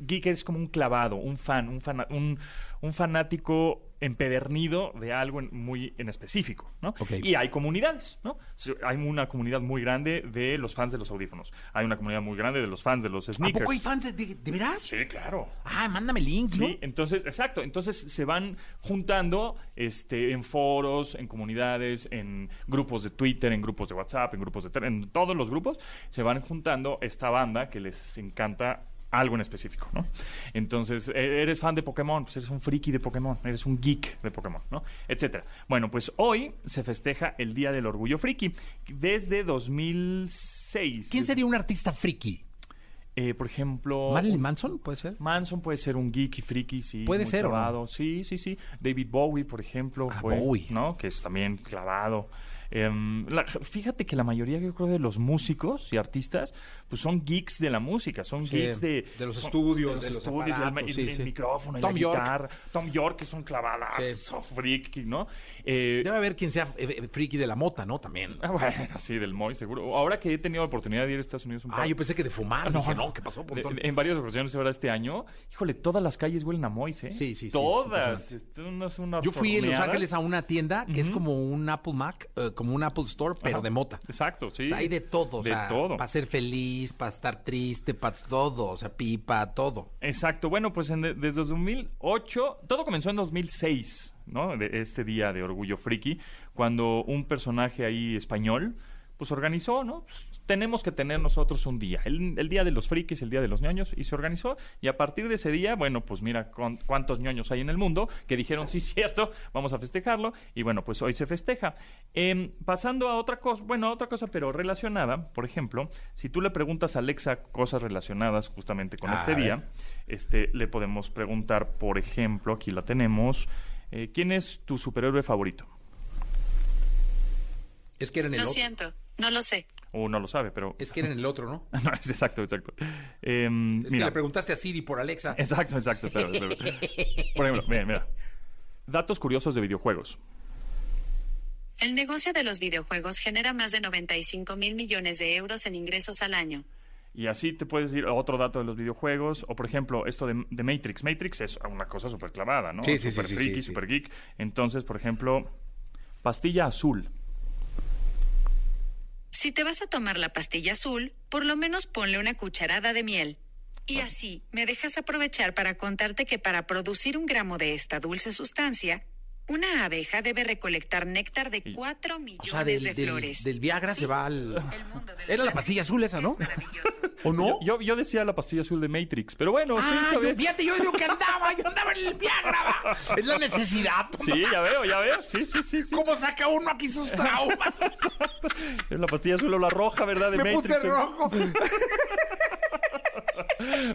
Geek es como un clavado, un fan, un, fana- un, un fanático empedernido de algo en- muy en específico, ¿no? Y hay comunidades, ¿no? Hay una comunidad muy grande de los fans de los audífonos. Hay una comunidad muy grande de los fans de los ¿A sneakers. poco hay fans de, de, de veras? Sí, claro. Ah, mándame link, ¿no? Sí, entonces, exacto. Entonces se van juntando este, en foros, en comunidades, en grupos de Twitter, en grupos de WhatsApp, en grupos de... En todos los grupos se van juntando esta banda que les encanta algo en específico, ¿no? Entonces, e- eres fan de Pokémon, pues eres un friki de Pokémon, eres un geek de Pokémon, ¿no? Etcétera. Bueno, pues hoy se festeja el Día del Orgullo Friki desde 2006. ¿Quién sería un artista friki? Eh, por ejemplo... ¿Marilyn Manson? ¿Puede ser? Manson puede ser un geek y friki, sí. Puede muy ser, clavado. Sí, sí, sí. David Bowie, por ejemplo, Ah, fue, Bowie. ¿no? Que es también clavado. Em, la- fíjate que la mayoría, yo creo, de los músicos y artistas, pues son geeks de la música, son Sí, geeks de... de los son- estudios, de de los los estudios, el- aparatos, el, sí, el sí. micrófono, y Tom la York. guitarra. Tom York, que es un clavadazo, freak, ¿no? Eh, Debe haber quien sea eh, eh, friki de la mota, ¿no? También. ah, bueno, sí, del Moy, seguro. Ahora que he tenido la oportunidad de ir a Estados Unidos un Ah, par- yo pensé que de fumar. Dije, no, ¿qué pasó, de- en varias ocasiones ahora este año, híjole, todas las calles huelen a Mois, ¿eh? Sí, sí, sí, Todas. no es una Yo fui en Los. Ángeles a una tienda que es como un Apple Mac, eh, como un Apple Store, pero Ajá. de mota. Exacto, sí. O sea, hay de todo, o De sea, todo. para ser feliz, para estar triste, para todo, o sea, pipa, todo. Exacto. Bueno, pues en- desde 2008, todo comenzó en 2006, ¿no? De este día de Orgullo Friki, cuando un personaje ahí español, pues organizó, ¿no? Pues, tenemos que tener nosotros un día, el, el día de los frikis, el día de los ñoños, y se organizó. Y a partir de ese día, bueno, pues mira con- cuántos ñoños hay en el mundo que dijeron, sí, cierto, vamos a festejarlo. Y bueno, pues hoy se festeja. Em, pasando a otra cosa, bueno, a otra cosa, pero relacionada, por ejemplo, si tú le preguntas a Alexa cosas relacionadas justamente con A este ver. día, este, le podemos preguntar, por ejemplo, aquí la tenemos, eh, ¿quién es tu superhéroe favorito? Es que era en el Lo siento, no lo sé. O no lo sabe, pero... Es que era en el otro, ¿no? No, es exacto, exacto. Em, Es que mira, le preguntaste a Siri por Alexa. exacto, exacto. Por ejemplo, mira, mira. Datos curiosos de videojuegos. El negocio de los videojuegos genera más de 95 mil millones de euros en ingresos al año. Y así te puedes ir a otro dato de los videojuegos. O, por ejemplo, esto de, de Matrix. Matrix es una cosa súper clavada, ¿no? Sí, sí, sí, Súper sí, friki, sí, sí. súper geek. Entonces, por ejemplo, pastilla azul. Si te vas a tomar la pastilla azul, por lo menos ponle una cucharada de miel. Y así, me dejas aprovechar para contarte que para producir un gramo de esta dulce sustancia, una abeja debe recolectar néctar de 4 O millones sea, del, de del- flores. del Viagra se va al... El mundo de Era la pastilla azul esa, ¿no? Es maravilloso. ¿O no? Yo, yo, yo decía la pastilla azul de Matrix, pero bueno, sí, Ah, yo, fíjate, yo digo que andaba, yo andaba en el Viagra. va. Es la necesidad. Sí, ya veo, ya veo. Sí, sí, sí. sí. ¿Cómo saca uno aquí sus traumas? Es la pastilla azul o la roja, ¿verdad? De Me Matrix. puse rojo.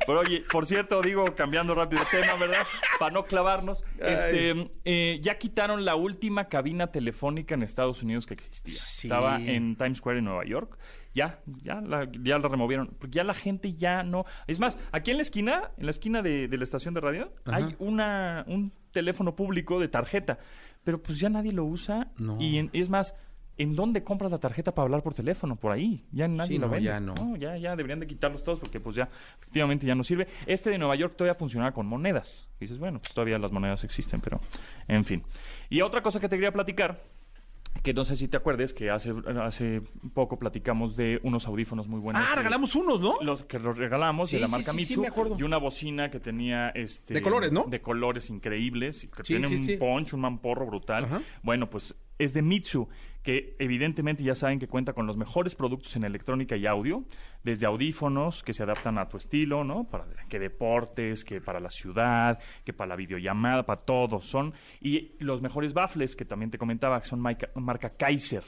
Pero oye, por cierto, digo, cambiando rápido de tema, ¿verdad? Para no clavarnos. Este, eh, ya quitaron la última cabina telefónica en Estados Unidos que existía. Sí. Estaba en Times Square en Nueva York. Ya, ya la, ya la removieron. Porque ya la gente ya no. Es más, aquí en la esquina, en la esquina de, de la estación de radio, hay una, un teléfono público de tarjeta. Pero pues ya nadie lo usa. No. Y en- es más. ¿En dónde compras la tarjeta para hablar por teléfono? Por ahí. Ya nadie Sí, lo no, vende. ya no. ya, ya deberían de quitarlos todos porque pues ya efectivamente ya no sirve. Este de Nueva York todavía funcionaba con monedas. Y dices, bueno, pues todavía las monedas existen, pero en fin. Y otra cosa que te quería platicar, que no sé si te acuerdes, que hace, hace poco platicamos de unos audífonos muy buenos. Ah, que- regalamos unos, ¿no? los que los regalamos Sí, de la marca sí, sí, Mitsu me acuerdo. y una bocina que tenía este De colores, ¿no? de colores increíbles que tiene un punch un mamporro brutal Ajá. bueno pues es de Mitsu que evidentemente ya saben que cuenta con los mejores productos en electrónica y audio desde audífonos que se adaptan a tu estilo no para que deportes que para la ciudad que para la videollamada para todo son y los mejores baffles que también te comentaba que son marca, marca Kaiser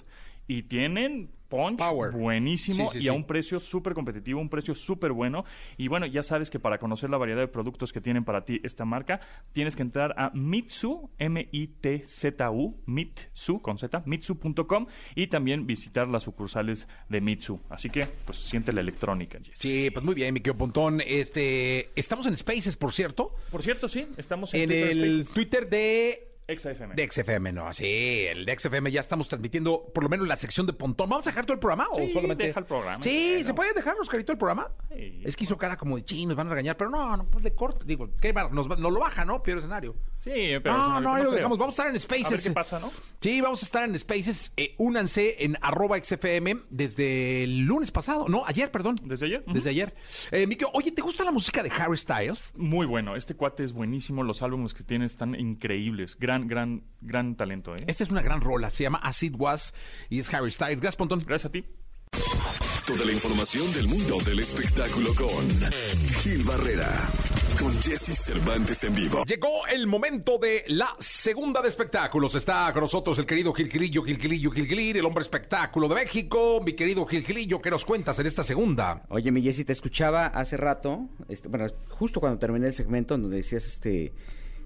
y tienen punch Power. buenísimo Sí, sí, y a sí. un precio súper competitivo, un precio súper bueno. Y bueno, ya sabes que para conocer la variedad de productos que tienen para ti esta marca, tienes que entrar a Mitsu, M-I-T-Z-U, Mitsu, con Z, Mitsu.com y también visitar las sucursales de Mitsu. Así que, pues, siente la electrónica, Jess. Sí, pues muy bien, mi querido Pontón. Este, estamos en Spaces, por cierto. Por cierto, sí, estamos en, En Twitter el Spaces. Twitter de XFM. De XFM, no, sí, el de XFM ya estamos transmitiendo por lo menos la sección de Pontón. ¿Vamos a dejar todo el programa o Sí, solamente? deja el programa, Sí, bueno. ¿se puede dejarnos, carito, el programa? Sí. Es que hizo cara como de ching, nos van a regañar, pero no, no, pues de corto. Digo, ¿qué va? Nos, nos lo baja, ¿no? Peor escenario. Sí, pero... no, no, ahí lo dejamos. Vamos a estar en Spaces. A ver qué pasa, ¿no? Sí, vamos a estar en Spaces. Eh, únanse en arroba XFM desde el lunes pasado. No, ayer, perdón. ¿Desde ayer? Desde ayer. Eh, Mikio, oye, ¿te gusta la música de Harry Styles? Muy bueno. Este cuate es buenísimo. Los álbumes que tiene están increíbles. Gran, gran, gran talento, ¿eh? Esta es una gran rola. Se llama As It Was y es Harry Styles. Gracias, Pontón. Gracias a ti. Toda la información del mundo del espectáculo con Gil Barrera, con Jesse Cervantes en vivo. Llegó el momento de la segunda de espectáculos. Está con nosotros el querido Gilquilillo, Gilquilillo, Gilquilir, el hombre espectáculo de México. Mi querido Gilquilillo, ¿qué nos cuentas en esta segunda? Oye, mi Jessy, te escuchaba hace rato, este, bueno, justo cuando terminé el segmento en donde decías este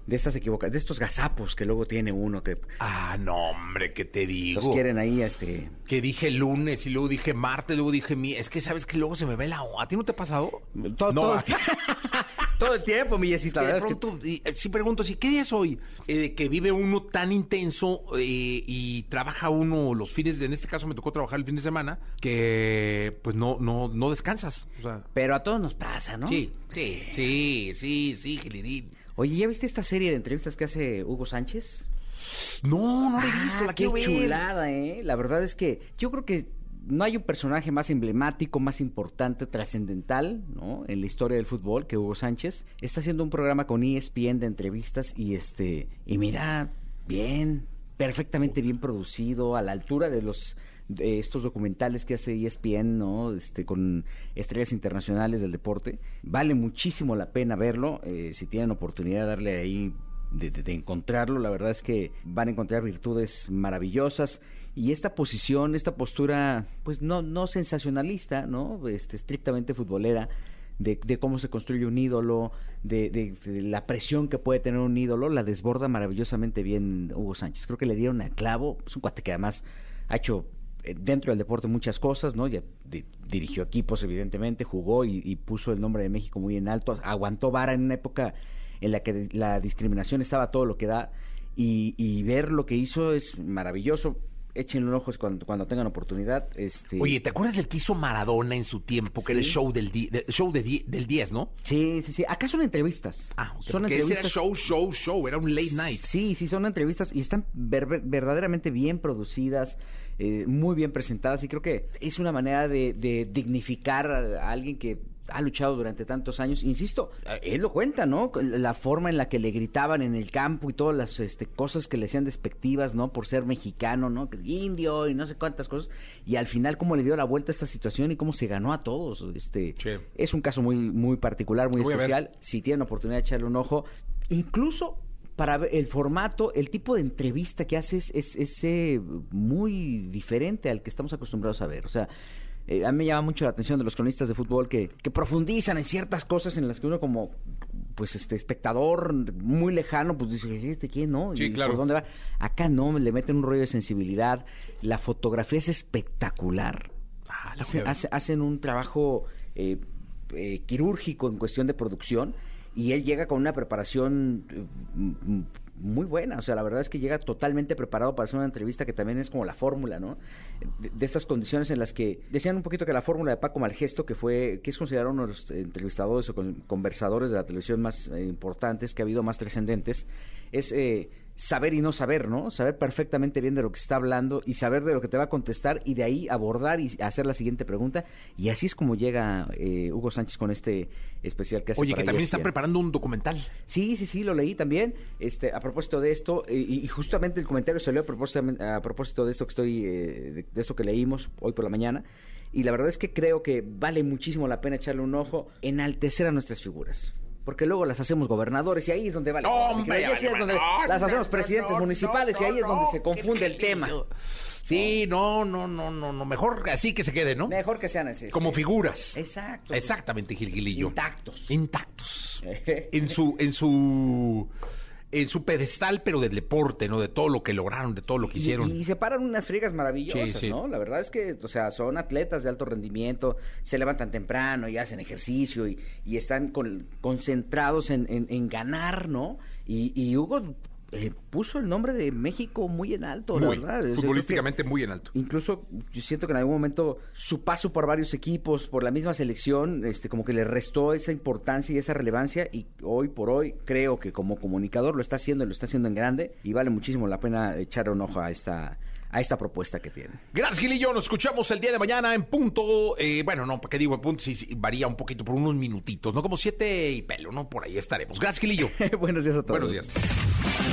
de estas equivocaciones, de estos gazapos que luego tiene uno que Ah, no, hombre, ¿qué te digo? los quieren ahí, este... Que dije lunes y luego dije martes, luego dije mi. Es que sabes que luego se me ve la. ¿A ti no te ha pasado? Todo, no, todo, a ti- todo el tiempo, mi Yesis, Es que de que- y, eh, sí pregunto, sí, ¿qué día es hoy? Eh, que vive uno tan intenso eh, y trabaja uno los fines, de, en este caso me tocó trabajar el fin de semana, que pues no, no, no descansas. O sea, Pero a todos nos pasa, ¿no? sí, sí, sí, sí, sí, Gilirín. Oye, ¿ya viste esta serie de entrevistas que hace Hugo Sánchez? No, no la he visto, Ah, la qué quiero ver. chulada, ¿eh? La verdad es que yo creo que no hay un personaje más emblemático, más importante, trascendental, ¿no? En la historia del fútbol que Hugo Sánchez. Está haciendo un programa con ESPN de entrevistas y este y mira, bien, perfectamente bien producido, a la altura de los estos documentales que hace ESPN, ¿no? Este con estrellas internacionales del deporte. Vale muchísimo la pena verlo. eh, si tienen oportunidad de darle ahí de, de- encontrarlo. La verdad es que van a encontrar virtudes maravillosas. Y esta posición, esta postura, pues no, no sensacionalista, ¿no? Este, estrictamente futbolera, de, de cómo se construye un ídolo, de, la presión que puede tener un ídolo, la desborda maravillosamente bien Hugo Sánchez. Creo que le dieron a clavo. Es un cuate que además ha hecho dentro del deporte muchas cosas, ¿no? Ya di- dirigió equipos, evidentemente, jugó y, y puso el nombre de México muy en alto, aguantó vara en una época en la que la discriminación estaba todo lo que da y, y ver lo que hizo es maravilloso. Échenle un ojo cuando, cuando tengan oportunidad. Este... Oye, ¿te acuerdas del que hizo Maradona en su tiempo? Que era el show del, de- show de del 10, ¿no? Sí, sí, sí. Acá son entrevistas. Ah, ok, son porque ese era entrevistas. show, show, show, era un late night. Sí, sí, son entrevistas y están ver- ver- verdaderamente bien producidas, eh, muy bien presentadas y creo que es una manera de, de dignificar a, a alguien que ha luchado durante tantos años. Insisto, él lo cuenta, ¿no? La forma en la que le gritaban en el campo y todas las este, cosas que le hacían despectivas, ¿no? Por ser mexicano, ¿no? Indio y no sé cuántas cosas. Y al final cómo le dio la vuelta a esta situación y cómo se ganó a todos. Este, Sí. Es un caso muy, muy particular, muy voy especial. Si tienen oportunidad de echarle un ojo, incluso para el formato, el tipo de entrevista que hace es, es, eh, muy diferente al que estamos acostumbrados a ver. O sea, eh, a mí me llama mucho la atención de los cronistas de fútbol que, que profundizan en ciertas cosas en las que uno como pues este espectador muy lejano pues dice este quién no Sí, ¿Y claro. por dónde va acá no le meten un rollo de sensibilidad. La fotografía es espectacular. Ah, la Hace- hace- hacen un trabajo eh, eh, quirúrgico en cuestión de producción y él llega con una preparación eh, muy buena, o sea, la verdad es que llega totalmente preparado para hacer una entrevista que también es como la fórmula, ¿no? De, estas condiciones en las que decían un poquito que la fórmula de Paco Malgesto, que fue, que es considerado uno de los entrevistadores o con- conversadores de la televisión más eh, importantes que ha habido, más trascendentes, es eh, saber y no saber, ¿no? Saber perfectamente bien de lo que está hablando y saber de lo que te va a contestar y de ahí abordar y hacer la siguiente pregunta. Y así es como llega eh, Hugo Sánchez con este especial que hace Oye, para que también están ESPN. preparando un documental. Sí, sí, sí, lo leí también. Este, a propósito de esto, y, y justamente el comentario salió a propósito, a propósito de esto que estoy, eh, de, de esto que leímos hoy por la mañana. Y la verdad es que creo que vale muchísimo la pena echarle un ojo, enaltecer a nuestras figuras. Porque luego las hacemos gobernadores y ahí es donde vale. ¡Hombre! Y ahí es donde no, las hacemos presidentes no, municipales y ahí es donde se confunde el tema. Sí, no, no, no, no, no. Mejor así que se quede, ¿no? Mejor que sean así. Como figuras. Exacto. Exactamente, Gilgilillo. Intactos. Intactos. en su, en su, en su pedestal, pero del deporte, ¿no? De todo lo que lograron, de todo lo que Y- hicieron. Y, se paran unas friegas maravillosas, Sí, sí. ¿no? La verdad es que, o sea, son atletas de alto rendimiento, se levantan temprano y hacen ejercicio y, y están con- concentrados en, en- en ganar, ¿no? Y, y Hugo eh, puso el nombre de México muy en alto, la verdad. Que- futbolísticamente muy en alto. Incluso yo siento que en algún momento su paso por varios equipos, por la misma selección, este, como que le restó esa importancia y esa relevancia y hoy por hoy creo que como comunicador lo está haciendo y lo está haciendo en grande y vale muchísimo la pena echar un ojo a esta a esta propuesta que tiene. Gracias, Gilillo. Nos escuchamos el día de mañana en punto. eh, bueno, no, ¿qué digo en punto? Sí, sí, varía un poquito por unos minutitos, ¿no? Como siete y pelo, ¿no? Por ahí estaremos. Gracias, Gilillo. Buenos días a todos. Buenos días.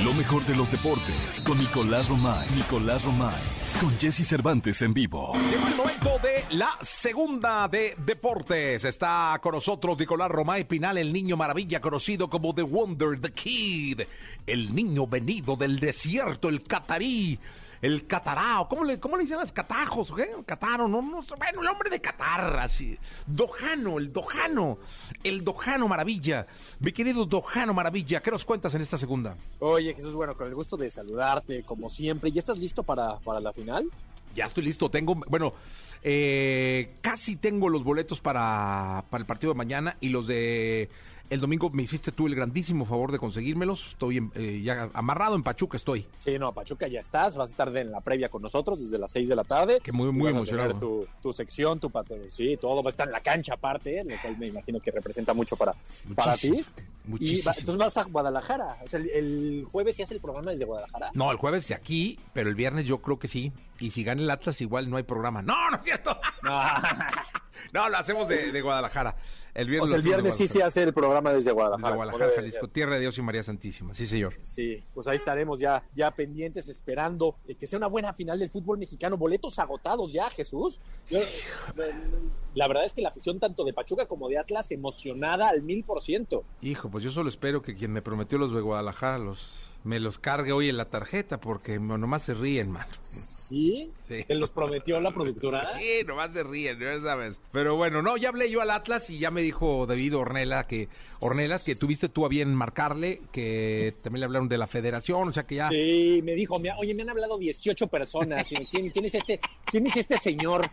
Lo mejor de los deportes con Nicolás Romay. Nicolás Romay. Con Jesse Cervantes en vivo. Llegó el momento de la segunda de deportes. Está con nosotros Nicolás Romay Pinal, el niño maravilla conocido como The Wonder, The Kid, el niño venido del desierto, el catarí. El catarao, ¿cómo le, cómo le dicen las catajos? ¿qué? Cataro, no, no, sé, bueno, el hombre de Qatar, así. Dojano, el Dojano, el Dojano Maravilla. Mi querido Dojano Maravilla, ¿qué nos cuentas en esta segunda? Oye, Jesús, bueno, con el gusto de saludarte, como siempre. ¿Ya estás listo para, para la final? Ya estoy listo, tengo, bueno, eh, casi tengo los boletos para, para el partido de mañana y los de el domingo me hiciste tú el grandísimo favor de conseguírmelos. Estoy en- eh, ya amarrado en Pachuca, estoy. Sí, no, Pachuca ya estás. Vas a estar en la previa con nosotros desde las 6 de la tarde. Que muy, muy vas a tener Tu, tu sección, tu patrón. Sí, todo va a estar en la cancha aparte, lo cual me imagino que representa mucho para, para ti. Muchísimo, Y muchísimo. va- entonces vas a Guadalajara. O sea, el, el jueves sí hace el programa desde Guadalajara. No, el jueves de aquí, pero el viernes yo creo que sí. Y si gana el Atlas, igual no hay programa. No, no es cierto. No, lo hacemos de, de Guadalajara. El viernes, o sea, el viernes sí se hace el programa desde Guadalajara. Desde Guadalajara, Jalisco, tierra de Dios y María Santísima. Sí, señor. Sí, pues ahí estaremos ya, ya pendientes, esperando eh, que sea una buena final del fútbol mexicano. Boletos agotados ya, Jesús. Yo, la verdad es que la afición tanto de Pachuca como de Atlas emocionada al mil por ciento. Hijo, pues yo solo espero que quien me prometió los de Guadalajara los me los cargue hoy en la tarjeta porque nomás se ríen, mano. ¿Sí? Sí. ¿Te los prometió la productora? Sí, nomás se ríen, ya sabes. Pero bueno, no, ya hablé yo al Atlas y ya me dijo David Ornella que Ornelas que tuviste tú a bien marcarle, que también le hablaron de la federación, o sea que ya Sí, me dijo, oye, me han hablado 18 personas. ¿Quién, quién es este, quién es este señor?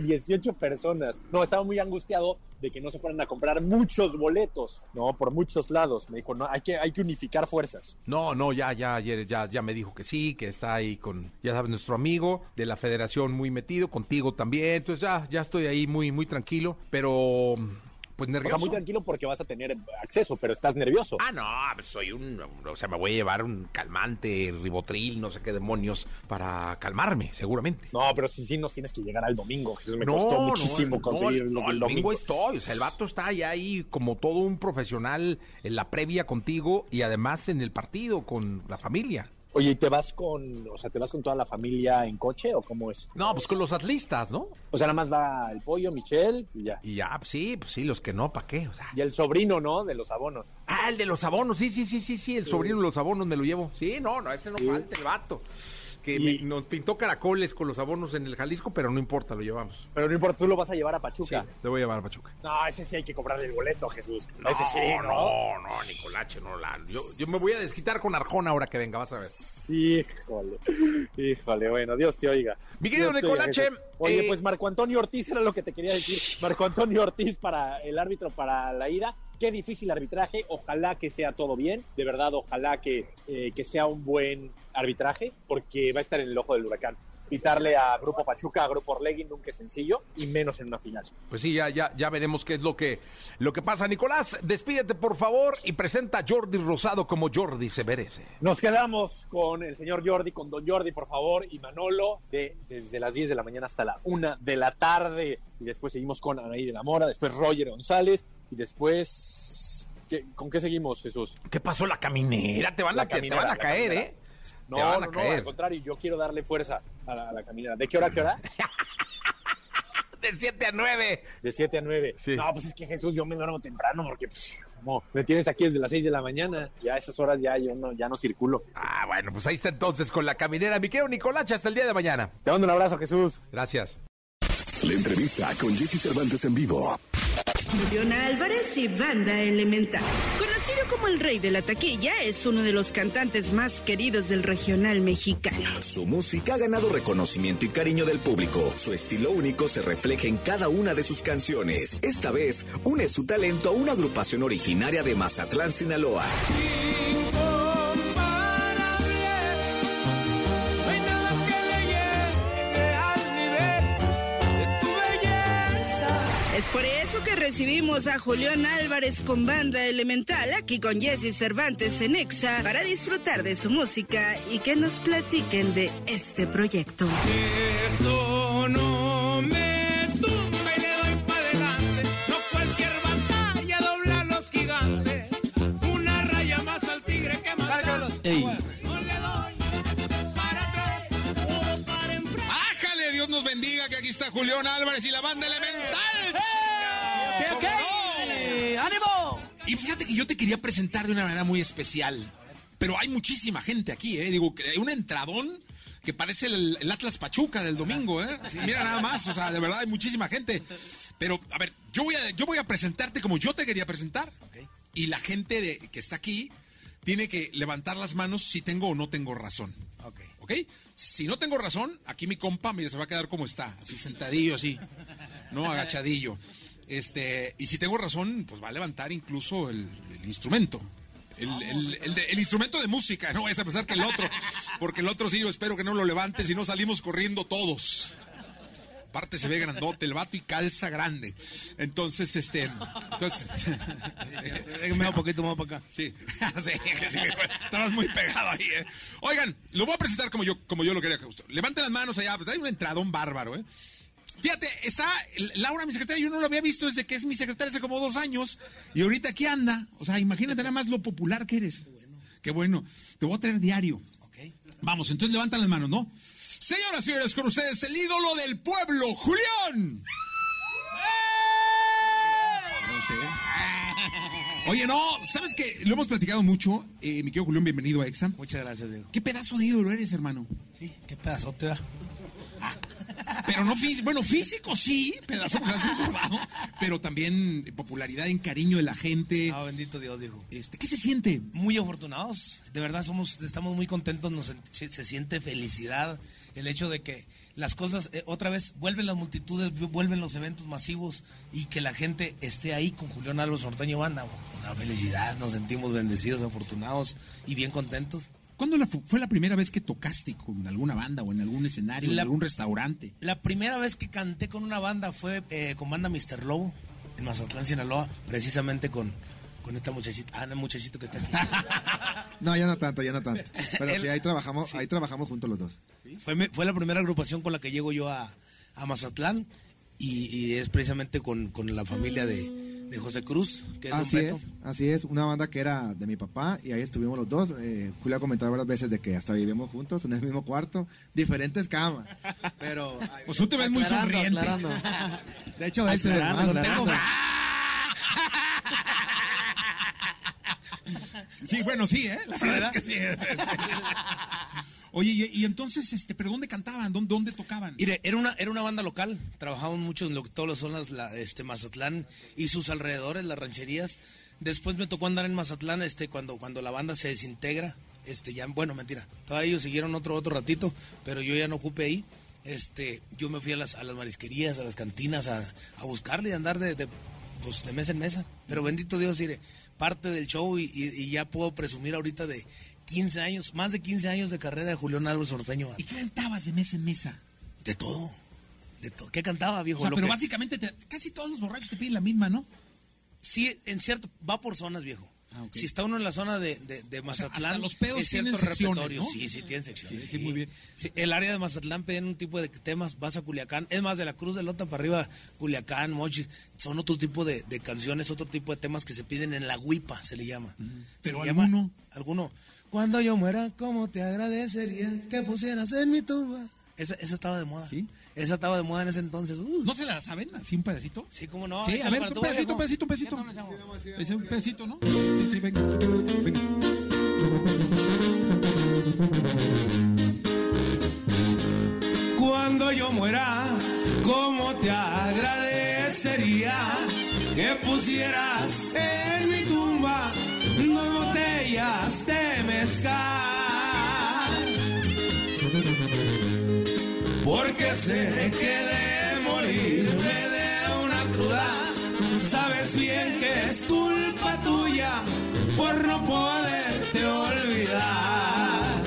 18 personas. No, estaba muy angustiado de que no se fueran a comprar muchos boletos, no, por muchos lados. Me dijo, no, hay que, hay que unificar fuerzas. No, no, ya, ya, ya, ya me dijo que sí, que está ahí con, ya sabes, nuestro amigo de la federación muy metido, contigo también, entonces ya, ya estoy ahí muy, muy tranquilo, pero pues O nervioso. sea, muy tranquilo porque vas a tener acceso, pero estás nervioso. Ah, no, pues soy un, o sea, me voy a llevar un calmante, ribotril, no sé qué demonios, para calmarme, seguramente. No, pero sí, sí nos tienes que llegar al domingo. Jesús, me No, costó muchísimo no, conseguir no, los el domingo. estoy, o sea, el vato está ya ahí como todo un profesional en la previa contigo y además en el partido con la familia. Oye, ¿y te vas con, o sea, te vas con toda la familia en coche o cómo es? No, pues con los atlistas, ¿no? O sea, nada más va el pollo, Michelle y ya. Y ya, pues sí, pues sí, los que no, ¿para qué? O sea, Y el sobrino, ¿no? De los abonos. Ah, el de los abonos, sí, sí, sí, sí, sí, el sobrino de los abonos me lo llevo. Sí, no, no, ese no falta el vato. Que Y- me- nos pintó caracoles con los abonos en el Jalisco, pero no importa, lo llevamos. Pero no importa, tú lo vas a llevar a Sí, Pachuca. te voy a llevar a Pachuca. No, ese sí hay que cobrarle el boleto, Jesús. ese sí, ¿no? no, no, Nicolache, no, la, yo, yo me voy a desquitar con Arjona ahora que venga, vas a ver. Sí, híjole. Híjole, bueno, Dios te oiga. Mi querido Dios te oiga, Nicolache. Oye, eh, pues Marco Antonio Ortiz era lo que te quería decir. Marco Antonio Ortiz para el árbitro para la ida. Qué difícil arbitraje. Ojalá que sea todo bien. De verdad, ojalá que, eh, que sea un buen arbitraje, porque va a estar en el ojo del huracán. Pitarle a Grupo Pachuca, a Grupo Orlegui nunca es sencillo, y menos en una final. Pues sí, ya, ya, ya veremos qué es lo que, lo que pasa. Nicolás, despídete por favor y presenta a Jordi Rosado como Jordi se merece. Nos quedamos con el señor Jordi, con don Jordi, por favor, y Manolo, de, desde las 10 de la mañana hasta la 1 de la tarde. Y después seguimos con Anaí de la Mora, después Roger González, y después... ¿qué- ¿Con qué seguimos, Jesús? ¿Qué pasó la caminera? Te van, La a, que- te caminera, van a caer, caminera. ¿eh? No, Te van a no, no, caer. al contrario, yo quiero darle fuerza a la, a la caminera. ¿De qué hora a qué hora? De 7 a 9. De 7 a 9. Sí. No, pues es que Jesús, yo me duermo temprano porque, pues, como me tienes aquí desde las 6 de la mañana. Ya a esas horas ya yo no, ya no circulo. Ah, bueno, pues ahí está entonces con la caminera. Mi querido Nicolache, hasta el día de mañana. Te mando un abrazo, Jesús. Gracias. La entrevista con Jesse Cervantes en vivo. Julián Álvarez y Banda Elemental. Conocido como el rey de la taquilla, es uno de los cantantes más queridos del regional mexicano. Su música ha ganado reconocimiento y cariño del público. Su estilo único se refleja en cada una de sus canciones. Esta vez, une su talento a una agrupación originaria de Mazatlán, Sinaloa. Es por eso que recibimos a Julián Álvarez con Banda Elemental aquí con Jesse Cervantes en Exa para disfrutar de su música y que nos platiquen de este proyecto. Esto no me tumba y le doy para adelante. No cualquier batalla dobla a los gigantes. Una raya más al tigre que mata. No le doy para atrás o para enfrente. ¡Ájale! Dios nos bendiga, que aquí está Julián Álvarez y la banda elemental. Y fíjate que yo te quería presentar de una manera muy especial. pero hay muchísima gente aquí, ¿eh? Digo, que hay un entradón que parece el, el Atlas Pachuca del domingo, ¿eh? Sí, mira nada más, o sea, de verdad hay muchísima gente. Pero, a ver, yo voy a, yo voy a presentarte como yo te quería presentar. Y la gente de, que está aquí tiene que levantar las manos si tengo o no tengo razón. ¿Ok? Si no tengo razón, aquí mi compa, mira, se va a quedar como está, así sentadillo, así, no agachadillo. Este, y si tengo razón, pues va a levantar incluso el, el instrumento. El, el- el de- el instrumento de música, no vayas a pensar que el otro, porque el otro sí, yo espero que no lo levantes, si no salimos corriendo todos. Aparte se ve grandote el vato y calza grande. Entonces, este, entonces, Déjame un poquito más para acá. Sí, sí, sí, estabas muy pegado ahí, ¿eh? Oigan, lo voy a presentar como yo, como yo lo quería. justo. Levanten las manos allá, pues hay un entradón bárbaro, ¿eh? Fíjate, está Laura, mi secretaria, yo no lo había visto desde que es mi secretaria hace como dos años, y ahorita aquí anda. O sea, imagínate nada más lo popular que eres. Qué bueno. Te voy a traer diario. Vamos, entonces levantan las manos, ¿no? Señoras y señores, con ustedes el ídolo del pueblo, Julián. Oye, no, ¿sabes qué? Lo hemos platicado mucho. Eh, mi querido Julián, bienvenido a EXA. Muchas gracias, Diego. ¿Qué pedazo de ídolo eres, hermano? Sí, qué pedazote va. Pero no físico, bueno, físico sí, pedazo has informado, pero también popularidad en cariño de la gente. Ah, bendito Dios, viejo. Este, ¿Qué se siente? Muy afortunados. De verdad somos, estamos muy contentos. Nos, se, se siente felicidad. El hecho de que las cosas, eh, otra vez, vuelven las multitudes, vu- vuelven los eventos masivos y que la gente esté ahí con Julián Álvarez Norteño Banda. O sea, felicidad, nos sentimos bendecidos, afortunados y bien contentos. ¿Cuándo la fu- fue la primera vez que tocaste con alguna banda o en algún escenario, en La- algún restaurante? La primera vez que canté con una banda fue eh, con banda Mr. Lobo en Mazatlán, Sinaloa, precisamente con, con esta muchachita, ah, no, el muchachito que está aquí. No, ya no tanto, ya no tanto. Pero sí, ahí trabajamos, ahí trabajamos juntos los dos. Fue, fue la primera agrupación con la que llego yo a, a Mazatlán y, y es precisamente con, con la familia de, de José Cruz, que es Don Así Beto. es, así es, una banda que era de mi papá y ahí estuvimos los dos. Eh, Julio ha comentado varias veces de que hasta vivimos juntos en el mismo cuarto, diferentes camas, pero... Pues tú te ves muy sonriente. aclarando. De hecho, él se ve más. Aclarando, tengo- Sí, bueno, sí, ¿eh? La verdad es que sí. Oye, y, entonces, este, ¿pero dónde cantaban? ¿Dónde, tocaban? Mire, era una, era una banda local, trabajamos mucho en lo todas las zonas, la, este, Mazatlán y sus alrededores, las rancherías. Después me tocó andar en Mazatlán, este, cuando, cuando la banda se desintegra, este, ya, bueno, mentira, todavía ellos siguieron otro, otro ratito, pero yo ya no ocupé ahí. Este, yo me fui a las, a las marisquerías, a las cantinas, a, a buscarle y andar de, de, pues, mesa en mesa. Pero bendito Dios, mire, parte del show y ya puedo presumir ahorita de 15 años, más de 15 años de carrera de Julián Álvarez Orteño. ¿Y qué cantabas de mesa en mesa? De todo. De todo. ¿Qué cantaba, viejo? O sea, pero que- básicamente te- casi todos los borrachos te piden la misma, ¿no? Sí, en cierto, va por zonas, viejo. Si está uno en la zona de, de, de Mazatlán, hasta los pedos es cierto repertorio. ¿no? Sí, sí, tienen secciones. Sí, sí, muy bien. Sí, el área de Mazatlán piden un tipo de temas, vas a Culiacán, es más, de la Cruz de Lota para arriba, Culiacán, Mochis, son otro tipo de, de canciones, otro tipo de temas que se piden en la huipa, se le llama. Pero Se llama- alguno. Cuando yo muera, ¿cómo te agradecería que pusieras en mi tumba? Esa, esa estaba de moda. ¿Sí? Esa estaba de moda en ese entonces. Uh. ¿No se la saben? ¿Así un pedacito? Sí, cómo no. Sí, a ver, un pedacito, un pedacito, un pedacito. Ese un pedacito, ¿no? Sí, sí, venga. venga. Cuando yo muera, ¿cómo te agradecería que pusieras en mi tumba botellas de? Porque sé que de morirme de una cruda, sabes bien que es culpa tuya por no poderte olvidar.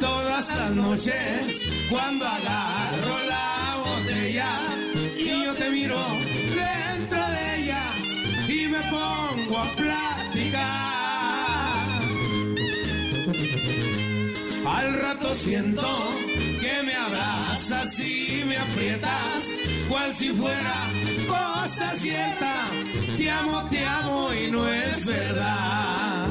Todas las noches cuando agarro Siento que me abrazas y me aprietas, cual si fuera cosa cierta. Te amo, te amo y no es verdad.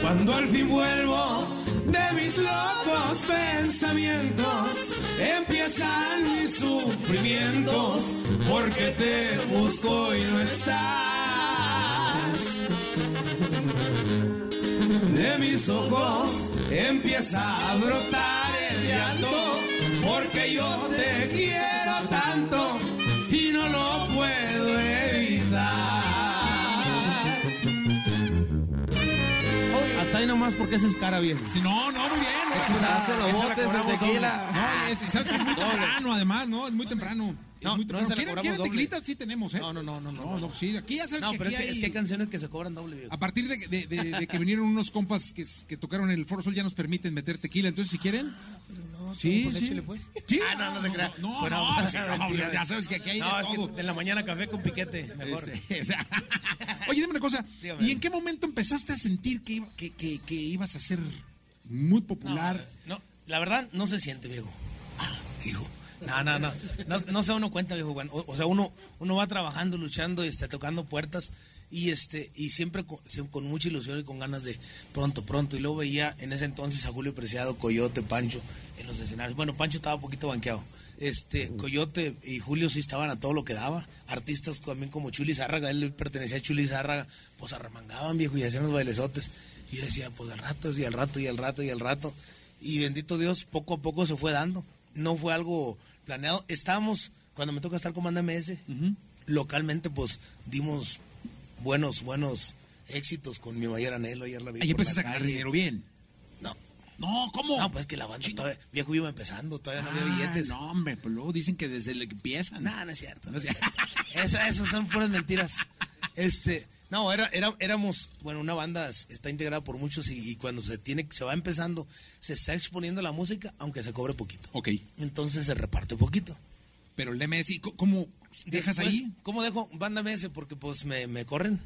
Cuando al fin vuelvo de mis locos pensamientos, empiezan mis sufrimientos, porque te busco y no estás. De mis ojos empieza a brotar el llanto porque yo te quiero tanto y no lo puedo evitar. Hasta ahí nomás porque esa es cara bien. Sí, no, no, muy bien. No, la esa cobramos cobramos doble. tequila. No, es, sabes que es muy temprano, además, ¿no? Es muy temprano. Es No, muy no, esa la ¿Quieren, cobramos quieren doble. tequilita? Sí tenemos, ¿eh? No, no, no, no, no. No, no, sí, aquí ya sabes No, que pero aquí es que, hay... es que hay canciones que se cobran doble, viejo. A partir de, de- de- de que vinieron unos compas que, que tocaron en el Foro Sol ya nos permiten meter tequila. Entonces, si quieren... No, Sí, pues sí. échale, pues. Sí. Ah, no, no se crea. No, Bueno, no, sí, no, mentira. ya sabes que aquí hay de No, es que de la mañana café con piquete, mejor. Este, Oye, dime una cosa. Dígame. ¿Y en qué momento empezaste a sentir que, iba- que, que- que ibas a ser muy popular? No, la verdad no se siente, viejo. Ah, hijo. No, no, no. No, no se da uno cuenta, viejo. Juan. O, o sea, uno, uno va trabajando, luchando, este, tocando puertas y este y siempre con, siempre con mucha ilusión y con ganas de pronto, pronto. Y luego veía en ese entonces a Julio Preciado, Coyote, Pancho en los escenarios. Bueno, Pancho estaba un poquito banqueado. Este, Coyote y Julio sí estaban a todo lo que daba. Artistas también como Chuli Zárraga, él pertenecía a Chuli Zárraga, pues arremangaban, viejo, y hacían los bailesotes. Y yo decía, pues al rato, y al rato, y al rato, y al rato. Y bendito Dios, poco a poco se fue dando. No fue algo planeado. Estábamos, cuando me toca estar con Banda MS, localmente, pues dimos buenos, buenos éxitos con mi mayor anhelo. Ayer la vi Ahí por empezaste a ganar dinero bien. No. No, ¿cómo? No, pues que la banda todavía, viejo iba empezando, todavía no había Ah, billetes. No, hombre, pues luego dicen que desde el que empiezan. No, no es cierto. No es cierto. Eso, eso son puras mentiras. Este, no, era, era, éramos, bueno, una banda está integrada por muchos y, y cuando se tiene, se va empezando, se está exponiendo la música, aunque se cobre poquito. Ok. Entonces se reparte poquito. Pero el MS, ¿cómo- ¿cómo dejas Después, ahí? ¿Cómo dejo banda MS? Porque pues me, me corren.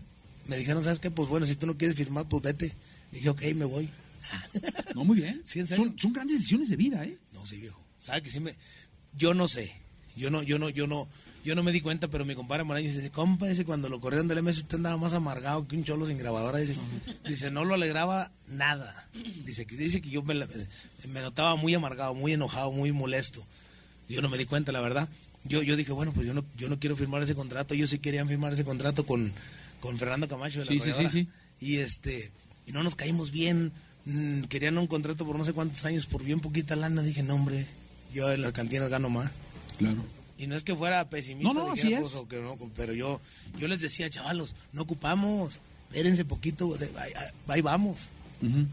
Me dijeron, ¿sabes qué? Pues bueno, si tú no quieres firmar, pues vete. Dije, ok, me voy. No, muy bien. Sí, son, son grandes decisiones de vida, ¿eh? No, sí, viejo. ¿Sabe que sí me... Yo no sé. Yo no, yo no, yo no, yo no me di cuenta, pero mi compadre Moraño dice, compa, dice, cuando lo corrieron del MS usted andaba más amargado que un cholo sin grabadora, dice, dice, no lo alegraba nada. Dice que, dice que yo me, me notaba muy amargado, muy enojado, muy molesto. Yo no me di cuenta, la verdad. Yo, yo dije, bueno, pues yo no, yo no quiero firmar ese contrato. Ellos sí querían firmar ese contrato con, con Fernando Camacho de la Sí, sí, sí, sí. Y este, y no nos caímos bien. Mm, querían un contrato por no sé cuántos años, por bien poquita lana. Dije, no, hombre, yo en las cantinas gano más. Claro. Y no es que fuera pesimista, No, no, así es. que no, pero yo, yo les decía, chavalos, no ocupamos, espérense poquito, de- ahí, ahí vamos.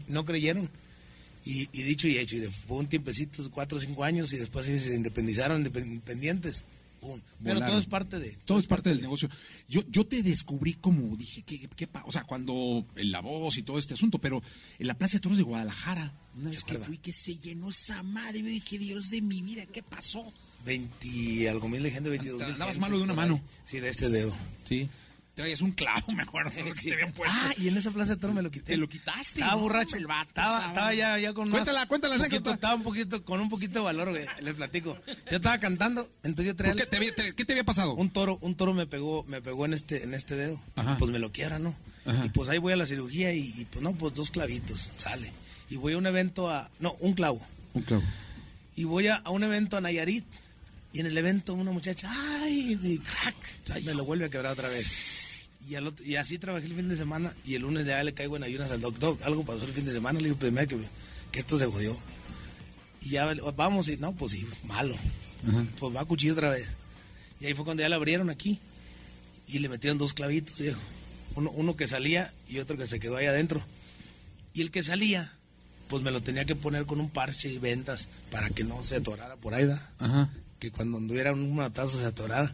No creyeron. Y, y dicho y hecho, y de- fue un tiempecito, cuatro o cinco años, y después se independizaron, independ- independientes. Pum. Pero todo es parte de... Todo es parte del negocio. Yo, yo te descubrí como dije, ¿qué, qué pa- o sea, cuando en la voz y todo este asunto, pero en la Plaza de Toros de Guadalajara, una vez que fui, que se llenó esa madre, yo dije, Dios de mi vida, ¿qué pasó? 20 algo mil de gente, 22 mil Andabas malo de una mano. Sí, de este dedo. Sí. Traías un clavo, me acuerdo, que te habían puesto. Ah, y en esa plaza de toro me lo quité. Te lo quitaste. Estaba ¿no? borracho. El vato estaba, estaba ya, ya con Cuéntala, más- cuéntala la poquito, anécdota. Estaba un poquito, con un poquito de valor, güey. Les platico. Yo estaba cantando, entonces yo traía... ¿Por qué te había- te- qué te había pasado? Un toro, un toro me pegó, me pegó en este, en este dedo. Ajá. Pues me lo quiera, ¿no? Ajá. Y pues ahí voy a la cirugía y, y, pues no, pues dos clavitos, sale. Y voy a un evento a, no, un clavo. Un clavo. Y voy a, a un evento a Nayarit. Y en el evento una muchacha, ay, y crack, me lo vuelve a quebrar otra vez. Y, al otro- y así trabajé el fin de semana y el lunes ya le caigo en ayunas al doc, doc, algo pasó el fin de semana, le digo, pues mira que, que esto se jodió. Y ya vamos y no, pues sí, malo. Pues va a cuchillo otra vez. Y ahí fue cuando ya le abrieron aquí y le metieron dos clavitos, viejo. Uno, uno que salía y otro que se quedó ahí adentro. Y el que salía, pues me lo tenía que poner con un parche y vendas para que no se atorara por ahí, ¿verdad? Ajá. Que cuando anduviera un matazo se atorara.